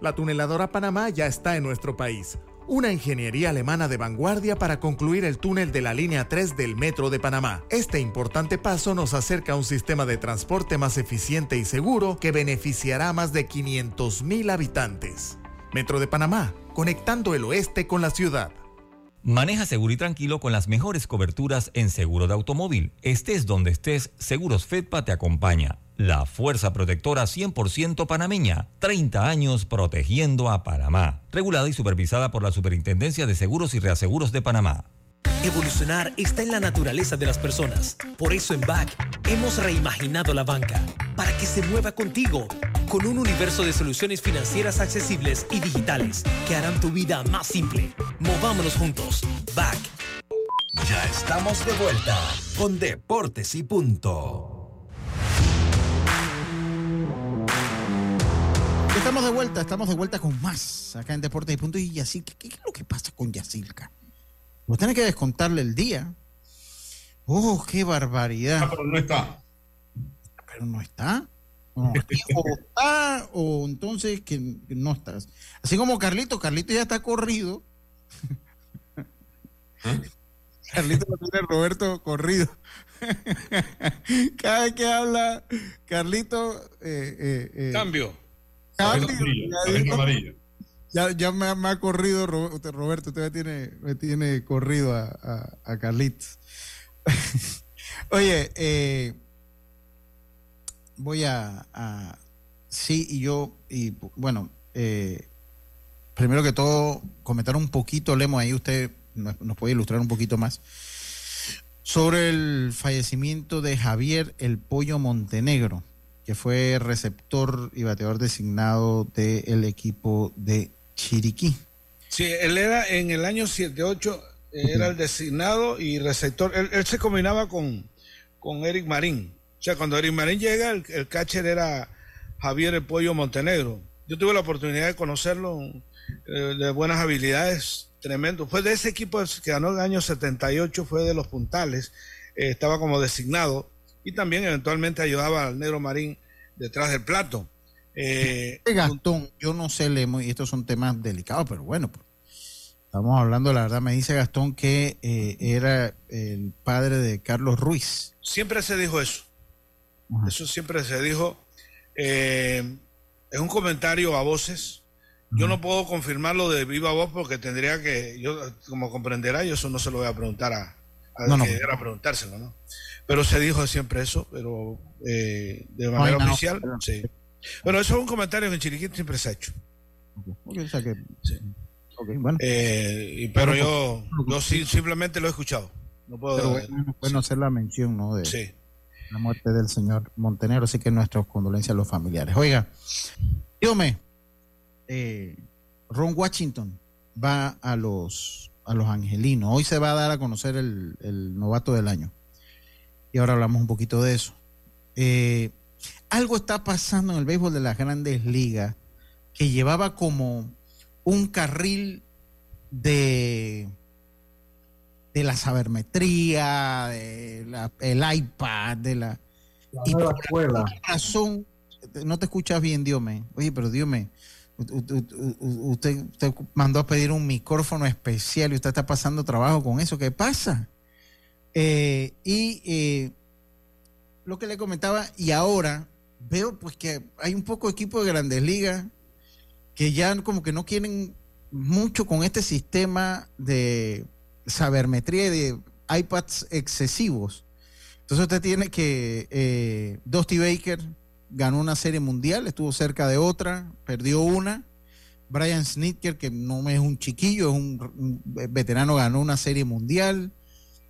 La tuneladora Panamá ya está en nuestro país. Una ingeniería alemana de vanguardia para concluir el túnel de la línea 3 del Metro de Panamá. Este importante paso nos acerca a un sistema de transporte más eficiente y seguro que beneficiará a más de 500.000 habitantes. Metro de Panamá, conectando el oeste con la ciudad. Maneja seguro y tranquilo con las mejores coberturas en seguro de automóvil. Estés donde estés, Seguros Fedpa te acompaña. La fuerza protectora 100% panameña. 30 años protegiendo a Panamá. Regulada y supervisada por la Superintendencia de Seguros y Reaseguros de Panamá. Evolucionar está en la naturaleza de las personas. Por eso en BAC hemos reimaginado la banca para que se mueva contigo con un universo de soluciones financieras accesibles y digitales que harán tu vida más simple. Movámonos juntos. BAC. Ya estamos de vuelta con Deportes y Punto. Estamos de vuelta, estamos de vuelta con más acá en Deportes y Punto. Y Yacilca, ¿qué, es lo que pasa con Yacilca? Vos tenés que descontarle el día. ¡Oh, qué barbaridad! Ah, pero no está. Pero no está. o está, o entonces que no estás. Así como Carlito, Carlito ya está corrido. ¿Eh? Carlito lo tiene Roberto corrido. Cada vez que habla, Carlito. Eh, eh, Cambio. Ya, ya me, ha corrido Roberto, usted me tiene, me tiene corrido a, a, Carlitos. Oye, eh, voy a, sí y yo, y bueno, eh, primero que todo, comentar un poquito, Lemo, ahí usted nos, nos, puede ilustrar un poquito más, sobre el fallecimiento de Javier El Pollo Montenegro que fue receptor y bateador designado del equipo de Chiriquí. Sí, él era en el año 7-8, era el designado y receptor. Él, se combinaba con, con Eric Marín. O sea, cuando Eric Marín llega, el, catcher era Javier El Pollo Montenegro. Yo tuve la oportunidad de conocerlo, eh, de buenas habilidades, tremendo. Fue de ese equipo que ganó el año 78, fue de los puntales, eh, estaba como designado y también eventualmente ayudaba al negro marín detrás del plato. Eh, Gastón, yo no sé, Lemo, y estos son temas delicados, pero bueno, pues, estamos hablando, la verdad, me dice Gastón que eh, era el padre de Carlos Ruiz. Siempre se dijo eso. Eso siempre se dijo. Eh, es un comentario a voces. Yo no puedo confirmarlo de viva voz porque tendría que, yo como comprenderá, yo eso no se lo voy a preguntar a, no, que era preguntárselo, ¿no? Pero se dijo siempre eso, pero eh, de manera oficial, sí. Bueno, eso es un comentario que en Chiriquí siempre se ha hecho. pero yo, yo simplemente lo he escuchado. No puedo. bueno, hacer la mención, ¿no? De la muerte del señor Montenegro, así que nuestras condolencias a los familiares. Oiga, dígame, eh, Ron Washington va a los a los angelinos. Hoy se va a dar a conocer el, el novato del año y ahora hablamos un poquito de eso. Eh, algo está pasando en el béisbol de las grandes ligas que llevaba como un carril de, de la sabermetría, de el iPad, de la... y por escuela. razón, no te escuchas bien, Dios mío. Oye, pero Dios mío, usted, mandó a pedir un micrófono especial y usted está pasando trabajo con eso. ¿Qué pasa? Eh, y eh, lo que le comentaba, y ahora veo pues que hay un poco de equipo de grandes ligas que ya como que no quieren mucho con este sistema de sabermetría y de iPads excesivos. Entonces usted tiene que eh, Dusty Baker ganó una serie mundial, estuvo cerca de otra, perdió una. Brian Snitker, que no es un chiquillo, es un veterano, ganó una serie mundial.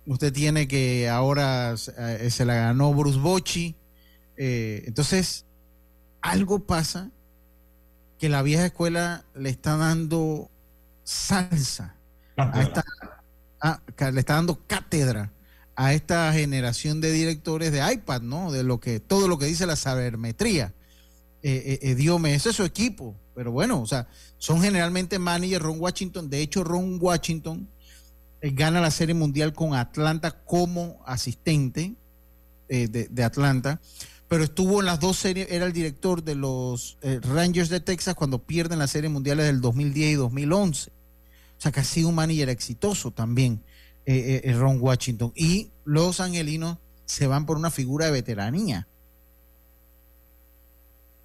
Usted tiene que ahora eh, se la ganó Bruce Bocci. Eh, entonces, algo pasa que la vieja escuela le está dando salsa, a esta, le está dando cátedra a esta generación de directores de iPad, ¿no? De lo que todo lo que dice la sabermetría. Eh, eh, eh ese es su equipo, pero bueno, o sea, son generalmente managers, Ron Washington, de hecho Ron Washington eh, gana la Serie Mundial con Atlanta como asistente de, de, Atlanta, pero estuvo en las dos series, era el director de los Rangers de Texas cuando pierden las Series Mundiales del 2010 y 2011. O sea, que ha sido un manager exitoso también. Eh, eh, Ron Washington. Y los angelinos se van por una figura de veteranía.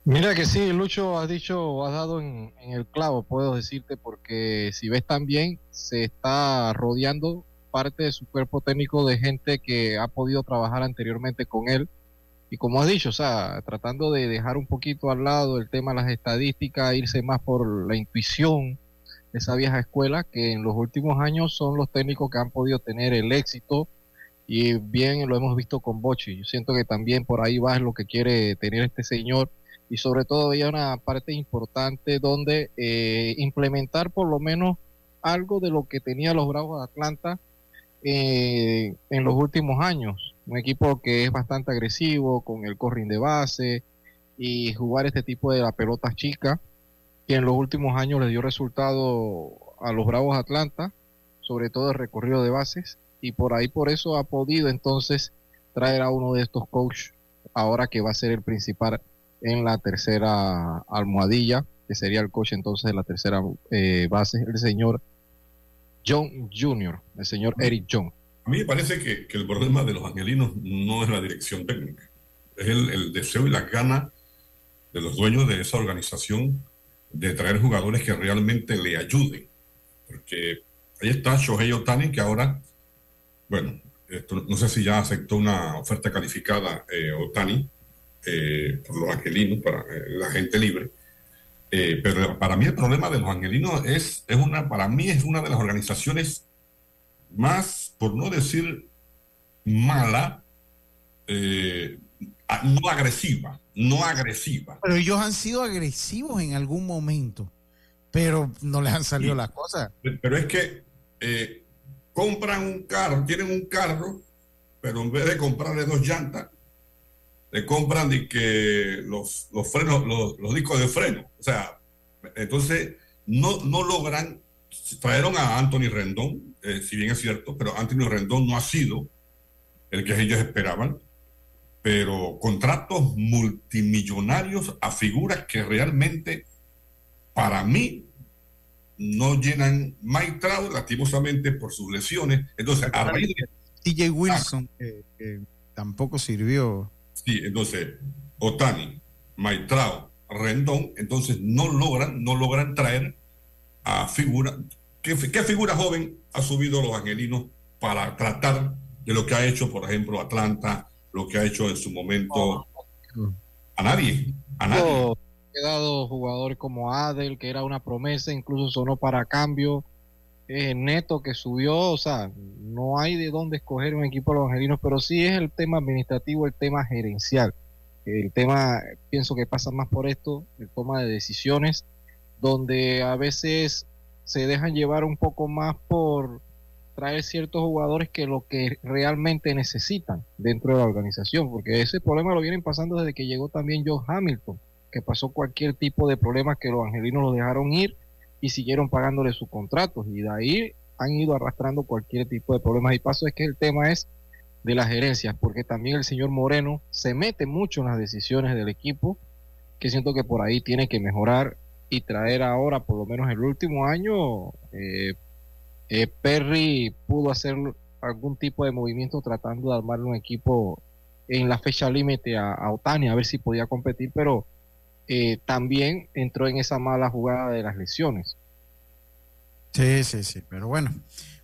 Mira que sí, Lucho, has dicho, has dado en, el clavo, puedo decirte, porque si ves también, se está rodeando parte de su cuerpo técnico de gente que ha podido trabajar anteriormente con él. Y como has dicho, o sea, tratando de dejar un poquito al lado el tema de las estadísticas, irse más por la intuición, esa vieja escuela que en los últimos años son los técnicos que han podido tener el éxito y bien lo hemos visto con Bochi. Yo siento que también por ahí va lo que quiere tener este señor y sobre todo había una parte importante donde eh, implementar por lo menos algo de lo que tenía los Bravos de Atlanta eh, en los últimos años. Un equipo que es bastante agresivo con el corring de base y jugar este tipo de la pelota chica que en los últimos años le dio resultado a los Bravos Atlanta, sobre todo el recorrido de bases, y por ahí por eso ha podido entonces traer a uno de estos coaches ahora que va a ser el principal en la tercera almohadilla, que sería el coach entonces de la tercera eh, base, el señor John Jr., el señor Eric John. A mí me parece que, el problema de los angelinos no es la dirección técnica, es el, el deseo y la gana de los dueños de esa organización de traer jugadores que realmente le ayuden. Porque ahí está Shohei Otani, que ahora, bueno, no sé si ya aceptó una oferta calificada eh, Otani eh, por los angelinos, para eh, la gente libre. pero para mí el problema de los angelinos es, es una, para mí es una de las organizaciones más, por no decir mala, no agresiva, no agresiva. Pero ellos han sido agresivos en algún momento, pero no les han salido las cosas. Pero es que eh, compran un carro, tienen un carro, pero en vez de comprarle dos llantas, le compran de que los, los frenos, los, discos de freno. O sea, entonces no, no logran, trajeron a Anthony Rendón, eh, si bien es cierto, pero Anthony Rendón no ha sido el que ellos esperaban pero contratos multimillonarios a figuras que realmente para mí no llenan Mike Trout lastimosamente por sus lesiones. Entonces, a raíz de... TJ Wilson, que, tampoco sirvió. Sí, entonces, Otani, Mike Trout, Rendón, entonces no logran, no logran traer a figuras. ¿Qué, ¿Qué figura joven ha subido los angelinos para tratar de lo que ha hecho, por ejemplo, Atlanta, lo que ha hecho en su momento a nadie, a nadie. Ha quedado jugadores como Adel, que era una promesa, incluso sonó para cambio. Eh, Neto que subió, o sea, no hay de dónde escoger un equipo de los angelinos, pero sí es el tema administrativo, el tema gerencial. El tema, pienso que pasa más por esto, el toma de decisiones, donde a veces se dejan llevar un poco más por traer ciertos jugadores que lo que realmente necesitan dentro de la organización, porque ese problema lo vienen pasando desde que llegó también John Hamilton, que pasó cualquier tipo de problema que los angelinos lo dejaron ir y siguieron pagándole sus contratos y de ahí han ido arrastrando cualquier tipo de problemas. Y paso es que el tema es de las gerencias, porque también el señor Moreno se mete mucho en las decisiones del equipo, que siento que por ahí tiene que mejorar y traer ahora, por lo menos el último año, eh, eh, Perry pudo hacer algún tipo de movimiento tratando de armar un equipo en la fecha límite a, Otani a ver si podía competir, pero eh, también entró en esa mala jugada de las lesiones. Sí, sí, sí, pero bueno,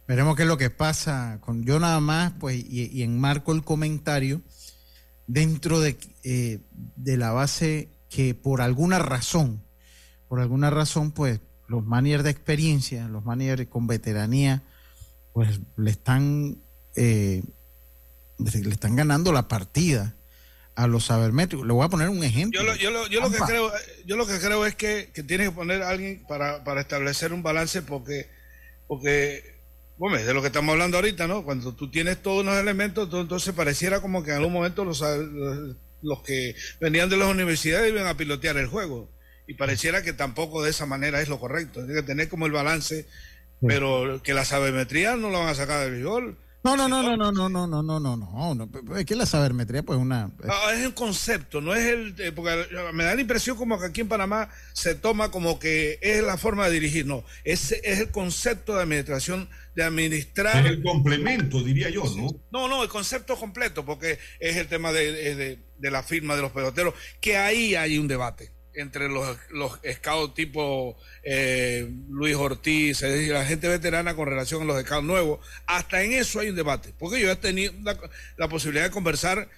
veremos qué es lo que pasa con yo nada más, pues, y, enmarco el comentario dentro de, eh, de la base que por alguna razón, por alguna razón, pues los managers de experiencia, los managers con veteranía, pues le están, eh, le están ganando la partida a los sabermétricos. Le voy a poner un ejemplo. Yo lo, yo lo, yo lo que creo, yo lo que creo es que, que tiene que poner a alguien para, para establecer un balance porque, porque bueno, de lo que estamos hablando ahorita, ¿no? Cuando tú tienes todos los elementos, entonces pareciera como que en algún momento los, los que venían de las universidades iban a pilotear el juego. Y pareciera que tampoco de esa manera es lo correcto. Tiene que tener como el balance, pero que la sabermetría no lo van a sacar del béisbol no, no, no, no, no, no, no, no, no, no, no, no. Es que la sabermetría, pues, una. Ah, es un concepto, no es el. Eh, porque me da la impresión como que aquí en Panamá se toma como que es la forma de dirigir. No, ese es el concepto de administración, de administrar. Es el complemento, diría yo, ¿no? No, no, el concepto completo, porque es el tema de, de, de la firma de los peloteros, que ahí hay un debate entre los, los scouts tipo eh, Luis Ortiz, es la gente veterana con relación a los scouts nuevos, hasta en eso hay un debate, porque yo he tenido la, posibilidad de conversar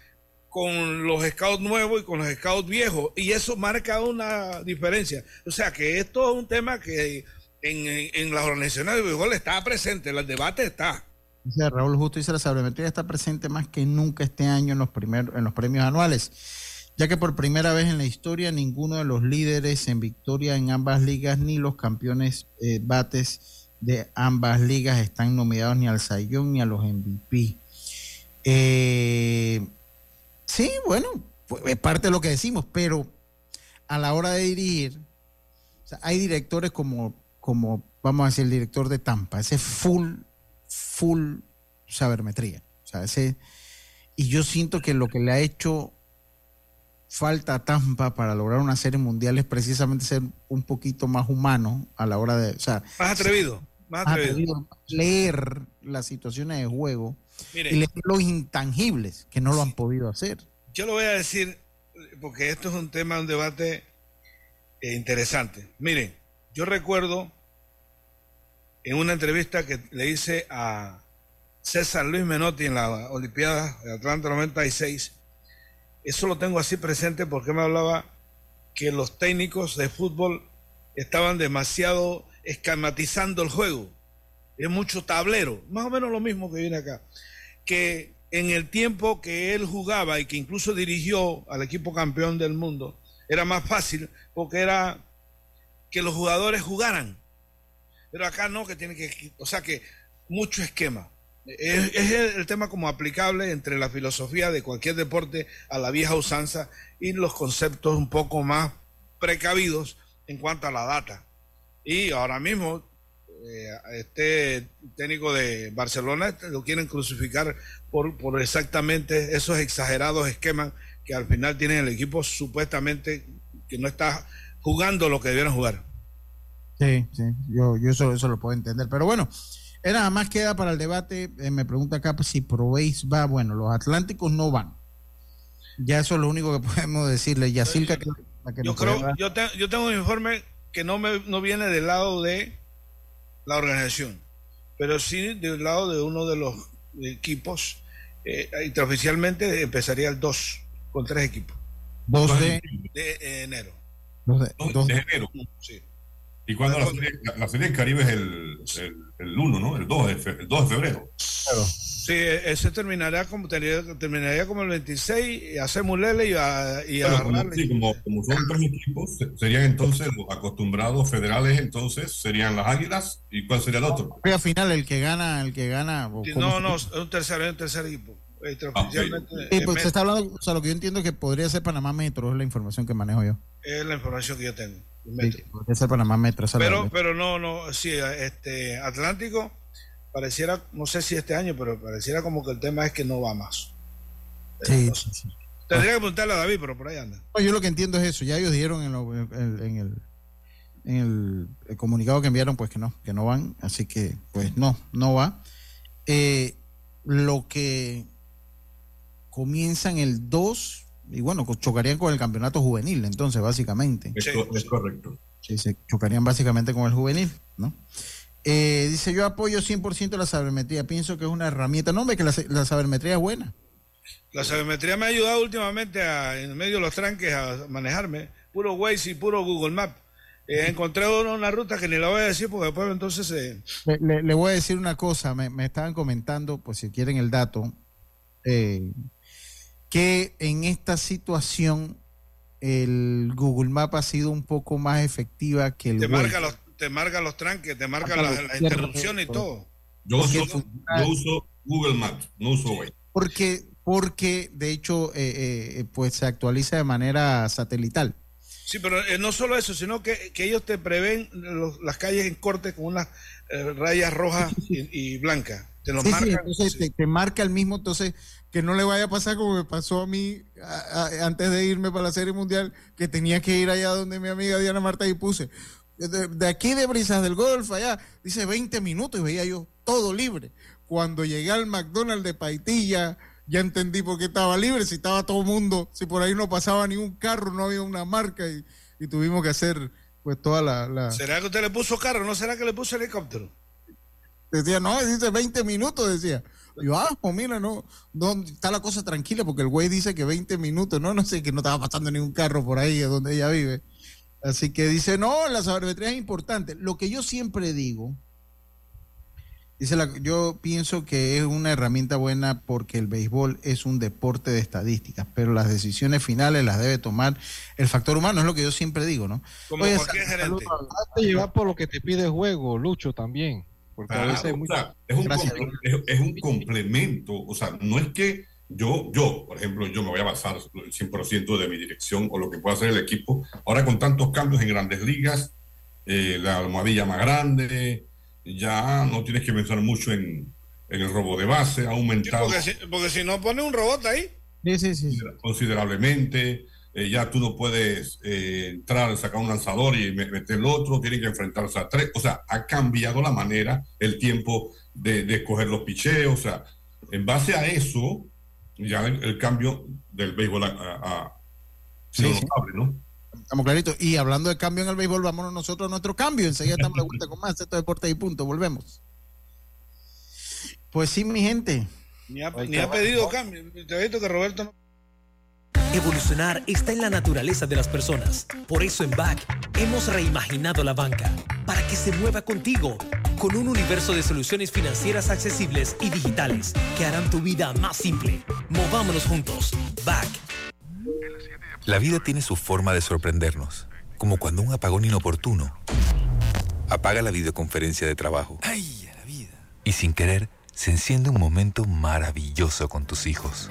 con los scouts nuevos y con los scouts viejos, y eso marca una diferencia. O sea que esto es un tema que en, en las organizaciones de béisbol está presente, el debate está. Raúl Justo dice la sabermetría está presente más que nunca este año en los, primeros en los premios anuales ya que por primera vez en la historia ninguno de los líderes en victoria en ambas ligas ni los campeones eh, bates de ambas ligas están nominados ni al Sayón ni a los MVP. Eh, sí, bueno, es parte de lo que decimos, pero a la hora de dirigir, hay directores como, como, vamos a decir, el director de Tampa, ese full, full sabermetría. O sea, ese, y yo siento que lo que le ha hecho falta Tampa para lograr una serie mundial es precisamente ser un poquito más humano a la hora de, o sea, más atrevido, más atrevido. leer las situaciones de juego y leer los intangibles que no lo han podido hacer. Yo lo voy a decir porque esto es un tema, un debate eh, interesante. Miren, yo recuerdo en una entrevista que le hice a César Luis Menotti en la Olimpiada de Atlanta 96 eso lo tengo así presente porque me hablaba que los técnicos de fútbol estaban demasiado escamatizando el juego. Es mucho tablero, más o menos lo mismo que viene acá. Que en el tiempo que él jugaba y que incluso dirigió al equipo campeón del mundo, era más fácil porque era que los jugadores jugaran. Pero acá no, que tiene que, o sea que mucho esquema. Es, el tema como aplicable entre la filosofía de cualquier deporte a la vieja usanza y los conceptos un poco más precavidos en cuanto a la data. Y ahora mismo, eh, este técnico de Barcelona lo quieren crucificar por, por exactamente esos exagerados esquemas que al final tienen el equipo supuestamente que no está jugando lo que debieron jugar. Sí, sí, yo, yo eso, eso lo puedo entender. Pero bueno, era nada más queda para el debate. Eh, me pregunta acá pues, si Proveis va. Bueno, los Atlánticos no van. Ya eso es lo único que podemos decirle. Yacilca, que, yo, creo, yo, yo, tengo un informe que no, me, no viene del lado de la organización, pero sí del lado de uno de los equipos. Eh, intraoficialmente empezaría el 2 con tres equipos. 2 de, de enero. 2 de, de, enero. Sí. ¿Y cuando la, serie, la, serie del Caribe es el, el, 1, ¿no? El 2 de, el 2 de febrero. Claro. Sí, ese terminaría como, terminaría como el 26, y hacemos Lele y a, y como, sí, como, como, son tres equipos, serían entonces los acostumbrados federales, entonces serían las Águilas, ¿y cuál sería el otro? Al final, el que gana, el que gana. no, no, un tercer, un tercer equipo. Ah, sí, pues se está hablando, o sea, lo que yo entiendo es que podría ser Panamá Metro, es la información que manejo yo. Es la información que yo tengo. Pero, pero no, no, sí, este Atlántico pareciera, no sé si este año, pero pareciera como que el tema es que no va más. Sí, Tendría que preguntarle a David, pero por ahí anda. yo lo que entiendo es eso, ya ellos dijeron en, el, en el, comunicado que enviaron, pues que no, que no van, así que pues no, no va. Eh, lo que comienzan el 2 y bueno, chocarían con el campeonato juvenil, entonces, básicamente. es correcto. Sí, se chocarían básicamente con el juvenil, ¿no? Eh, dice, yo apoyo 100% la sabermetría, pienso que es una herramienta, no, hombre, que la, sabermetría es buena. La sabermetría me ha ayudado últimamente a, en medio de los tranques a manejarme, puro Waze y puro Google Maps. Eh, encontré una, ruta que ni la voy a decir porque después entonces... Eh... Le, voy a decir una cosa, me, me estaban comentando, pues si quieren el dato, eh, que en esta situación el Google Map ha sido un poco más efectiva que el te marca los te marca los tranques, te marca las los interrupciones y todo. Yo uso, yo uso Google Maps, no uso Waze. Porque, porque de hecho, eh, eh, pues se actualiza de manera satelital. Sí, pero eh, no solo eso, sino que, que ellos te prevén los- las calles en corte con unas eh, rayas rojas y, y blancas. Te lo Sí, entonces te, te marca el mismo, entonces que no le vaya a pasar como me pasó a mí a- a- antes de irme para la Serie Mundial, que tenía que ir allá donde mi amiga Diana Marta y puse. De, de aquí de Brisas del Golf allá, dice 20 minutos y veía yo todo libre. Cuando llegué al McDonald's de Paitilla, ya entendí por qué estaba libre, si estaba todo el mundo, si por ahí no pasaba ningún carro, no había una marca y, y tuvimos que hacer pues toda la... la... ¿Será que usted le puso carro? ¿No será que le puso helicóptero? Decía, no, dice 20 minutos, decía. Yo, ah, pues mira, no, no, está la cosa tranquila porque el güey dice que 20 minutos, no, no sé, que no estaba pasando ningún carro por ahí donde ella vive. Así que dice, no, la sabermetría es importante. Lo que yo siempre digo, dice, la, yo pienso que es una herramienta buena porque el béisbol es un deporte de estadísticas, pero las decisiones finales las debe tomar el factor humano, es lo que yo siempre digo, ¿no? Como Oye, cualquier gerente. Hazte llevar por lo que te pide el juego, Lucho, también. Porque a veces o sea, es, un es- es un complemento, o sea, no es que yo, yo, por ejemplo, yo me voy a basar el 100% de mi dirección o lo que pueda hacer el equipo. Ahora con tantos cambios en grandes ligas, eh, la almohadilla más grande, ya no tienes que pensar mucho en, en el robo de base, ha aumentado Porque si, porque si no pone un robot ahí. Sí, sí, sí. considerablemente. Eh, ya tú no puedes eh, entrar, sacar un lanzador y me- meter el otro, tienen que enfrentarse a tres. O sea, ha cambiado la manera, el tiempo de, de escoger los picheos. O sea, en base a eso, ya el, el cambio del béisbol Sí, sí. notable, ¿no? Estamos claritos. Y hablando de cambio en el béisbol, vámonos nosotros a nuestro cambio. Enseguida estamos de vuelta con más. Esto es Deportes y Punto. Volvemos. Pues sí, mi gente. Ni ha, ni ha pedido cambio. Te he visto que Roberto no. Evolucionar está en la naturaleza de las personas. Por eso en BAC hemos reimaginado la banca para que se mueva contigo con un universo de soluciones financieras accesibles y digitales que harán tu vida más simple. Movámonos juntos. BAC. La vida tiene su forma de sorprendernos, como cuando un apagón inoportuno apaga la videoconferencia de trabajo. ¡Ay, la vida! Y sin querer, se enciende un momento maravilloso con tus hijos.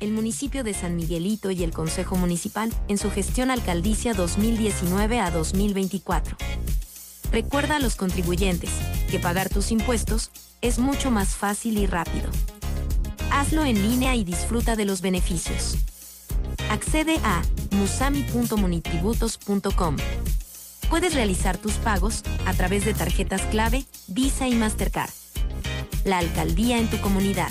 El municipio de San Miguelito y el Consejo Municipal en su gestión alcaldicia 2019 a 2024. Recuerda a los contribuyentes que pagar tus impuestos es mucho más fácil y rápido. Hazlo en línea y disfruta de los beneficios. Accede a musami.munitributos.com. Puedes realizar tus pagos a través de tarjetas clave, Visa y Mastercard. La alcaldía en tu comunidad.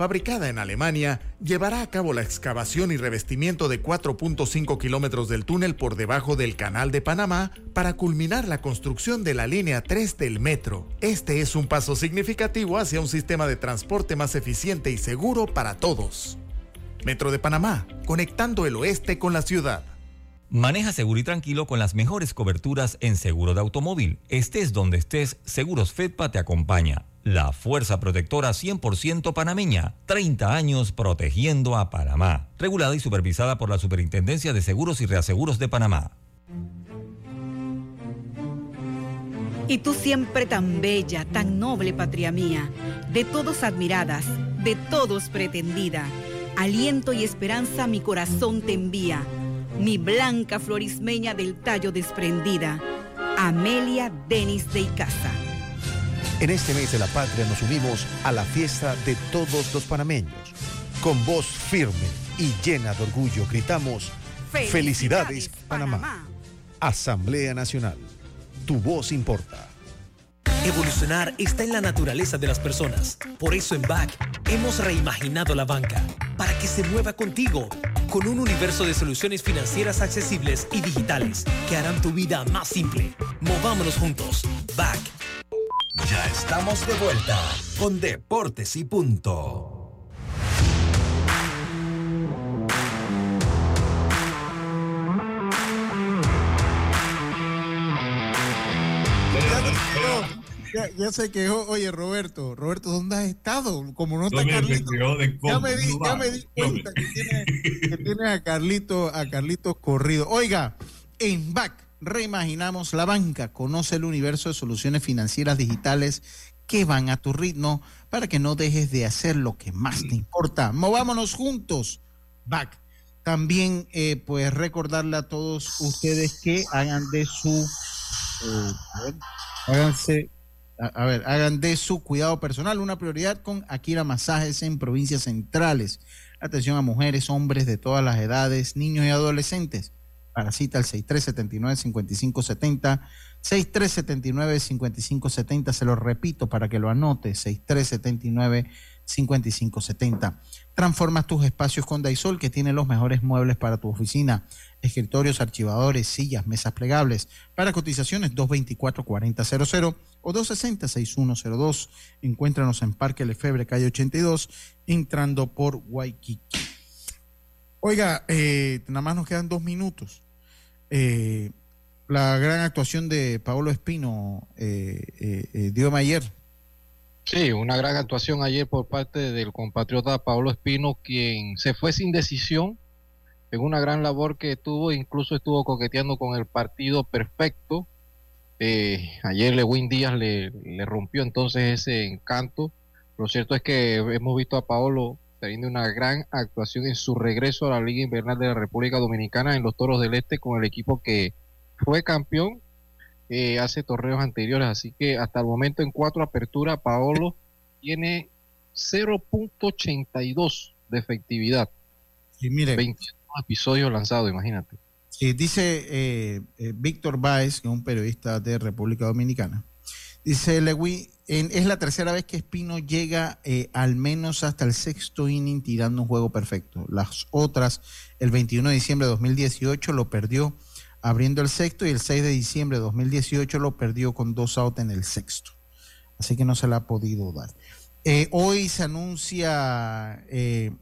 fabricada en Alemania, llevará a cabo la excavación y revestimiento de 4.5 kilómetros del túnel por debajo del Canal de Panamá para culminar la construcción de la línea 3 del metro. Este es un paso significativo hacia un sistema de transporte más eficiente y seguro para todos. Metro de Panamá, conectando el oeste con la ciudad. Maneja seguro y tranquilo con las mejores coberturas en seguro de automóvil. Estés donde estés, Seguros Fedpa te acompaña. La fuerza protectora 100% panameña, 30 años protegiendo a Panamá. Regulada y supervisada por la Superintendencia de Seguros y Reaseguros de Panamá. Y tú siempre tan bella, tan noble, patria mía, de todos admiradas, de todos pretendida. Aliento y esperanza mi corazón te envía, mi blanca florismeña del tallo desprendida. Amelia Denis de Icaza. En este mes de la patria nos unimos a la fiesta de todos los panameños. Con voz firme y llena de orgullo gritamos, Felicidades, Panamá. Asamblea Nacional. Tu voz importa. Evolucionar está en la naturaleza de las personas. Por eso en BAC hemos reimaginado la banca para que se mueva contigo con un universo de soluciones financieras accesibles y digitales que harán tu vida más simple. Movámonos juntos. BAC ya estamos de vuelta con Deportes y Punto. Ya, se quejó. Oye, Roberto, Roberto, ¿dónde has estado? Como no está Carlito. Ya me di, ya me di cuenta que tienes tiene a Carlito, a Carlito corrido. Oiga, en back reimaginamos la banca. Conoce el universo de soluciones financieras digitales que van a tu ritmo para que no dejes de hacer lo que más te importa. Movámonos juntos. Back. También, eh, pues, recordarle a todos ustedes que hagan de su. Eh, háganse. A, ver, hagan de su cuidado personal una prioridad con Akira Masajes en provincias centrales. Atención a mujeres, hombres de todas las edades, niños y adolescentes para cita al 6379-5570. 6379-5570, se lo repito para que lo anote, 6379-5570. Transforma tus espacios con Daisol, que tiene los mejores muebles para tu oficina, escritorios, archivadores, sillas, mesas plegables. Para cotizaciones 224-4000 o 260-6102. Encuéntranos en Parque Lefebre, calle 82, entrando por Waikiki. Oiga, eh, nada más nos quedan dos minutos. Eh, la gran actuación de Paolo Espino, eh, eh, dio ayer. Sí, una gran actuación ayer por parte del compatriota Paolo Espino, quien se fue sin decisión en una gran labor que tuvo, incluso estuvo coqueteando con el partido perfecto. ayer Lewin Díaz le, le rompió entonces ese encanto. Lo cierto es que hemos visto a Paolo teniendo una gran actuación en su regreso a la Liga Invernal de la República Dominicana en los Toros del Este con el equipo que fue campeón eh, hace torneos anteriores. Así que hasta el momento en cuatro aperturas, Paolo tiene 0.82 de efectividad. Y mire, 21 episodios lanzados, imagínate. Sí, dice eh, eh, Víctor Báez, que es un periodista de República Dominicana. Dice Lewin, es la tercera vez que Espino llega eh, al menos hasta el sexto inning tirando un juego perfecto. Las otras, el 21 de diciembre de 2018 lo perdió abriendo el sexto y el 6 de diciembre de 2018 lo perdió con dos outs en el sexto. Así que no se le ha podido dar. Eh, hoy se anuncia eh,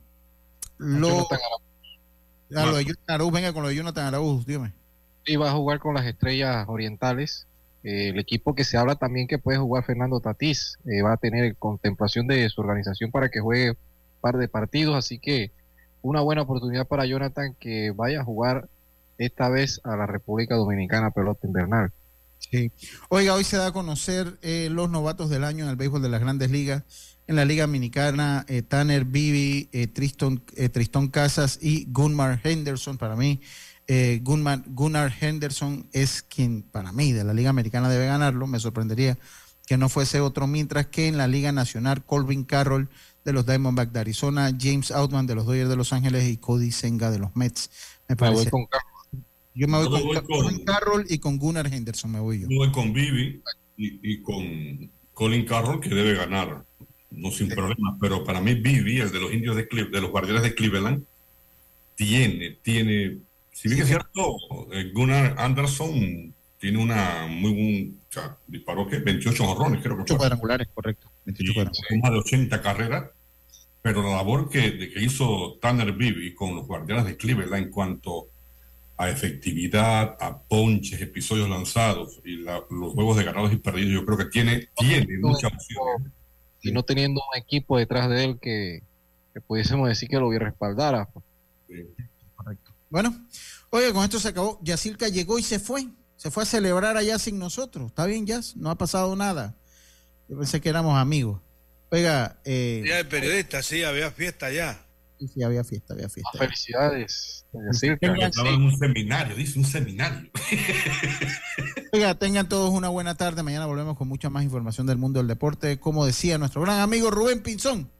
lo, ah, lo de Jonathan Araúz. Venga con lo de Jonathan Araúz, dígame. Sí, va a jugar con las estrellas orientales. Eh, el equipo que se habla también que puede jugar Fernando Tatís va a tener contemplación de su organización para que juegue un par de partidos. Así que una buena oportunidad para Jonathan que vaya a jugar esta vez a la República Dominicana pelota invernal. Sí. Oiga, hoy se da a conocer eh, los novatos del año en el béisbol de las grandes ligas. En la Liga Dominicana, eh, Tanner Bibi, eh, Triston, Tristón Casas y Gunmar Henderson. Para mí, Gunmar, Gunnar Henderson es quien, para mí, de la Liga Americana debe ganarlo. Me sorprendería que no fuese otro, mientras que en la Liga Nacional, Colvin Carroll de los Diamondbacks de Arizona, James Outman de los Dodgers de Los Ángeles y Cody Senga de los Mets. Me parece. con yo me voy, con, Carroll y con Gunnar Henderson, me voy yo. Voy con Bibi y, con Colin Carroll, que debe ganar, no sin problemas, pero para mí Bibi, el de los indios de, de los guardianes de Cleveland, tiene, tiene, si bien es cierto, eh, Gunnar Anderson tiene una muy buen, o sea, disparó que 28 jorrones, creo que 28 cuadrangulares, correcto. 28 Más de 80 carreras, pero la labor que, que hizo Tanner Bibi con los guardianes de Cleveland en cuanto a efectividad, a ponches, episodios lanzados y los juegos de ganados y perdidos, yo creo que tiene, tiene mucha opción. Y no teniendo un equipo detrás de él que, pudiésemos decir que lo respaldara. Correcto. Bueno, oye, con esto se acabó. Yacirca llegó y se fue. Se fue a celebrar allá sin nosotros. ¿Está bien, Yas? No ha pasado nada. Yo pensé que éramos amigos. Oiga. Eh, Día de periodista, sí, había fiesta ya. Sí, sí, había fiesta, había fiesta. Ah, felicidades. Estaba en un seminario, dice un seminario. Oiga, tengan todos una buena tarde. Mañana volvemos con mucha más información del mundo del deporte. Como decía nuestro gran amigo Rubén Pinzón.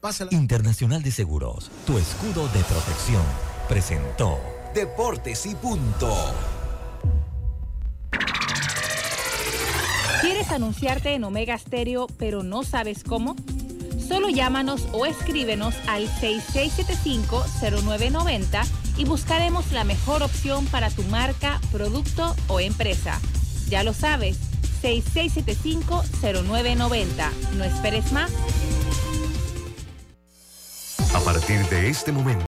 Pásala. Internacional de Seguros, tu escudo de protección, presentó Deportes y Punto. ¿Quieres anunciarte en Omega Stereo, pero no sabes cómo? Solo llámanos o escríbenos al 6675-0990 y buscaremos la mejor opción para tu marca, producto o empresa. Ya lo sabes, 6675-0990. No esperes más. A partir de este momento.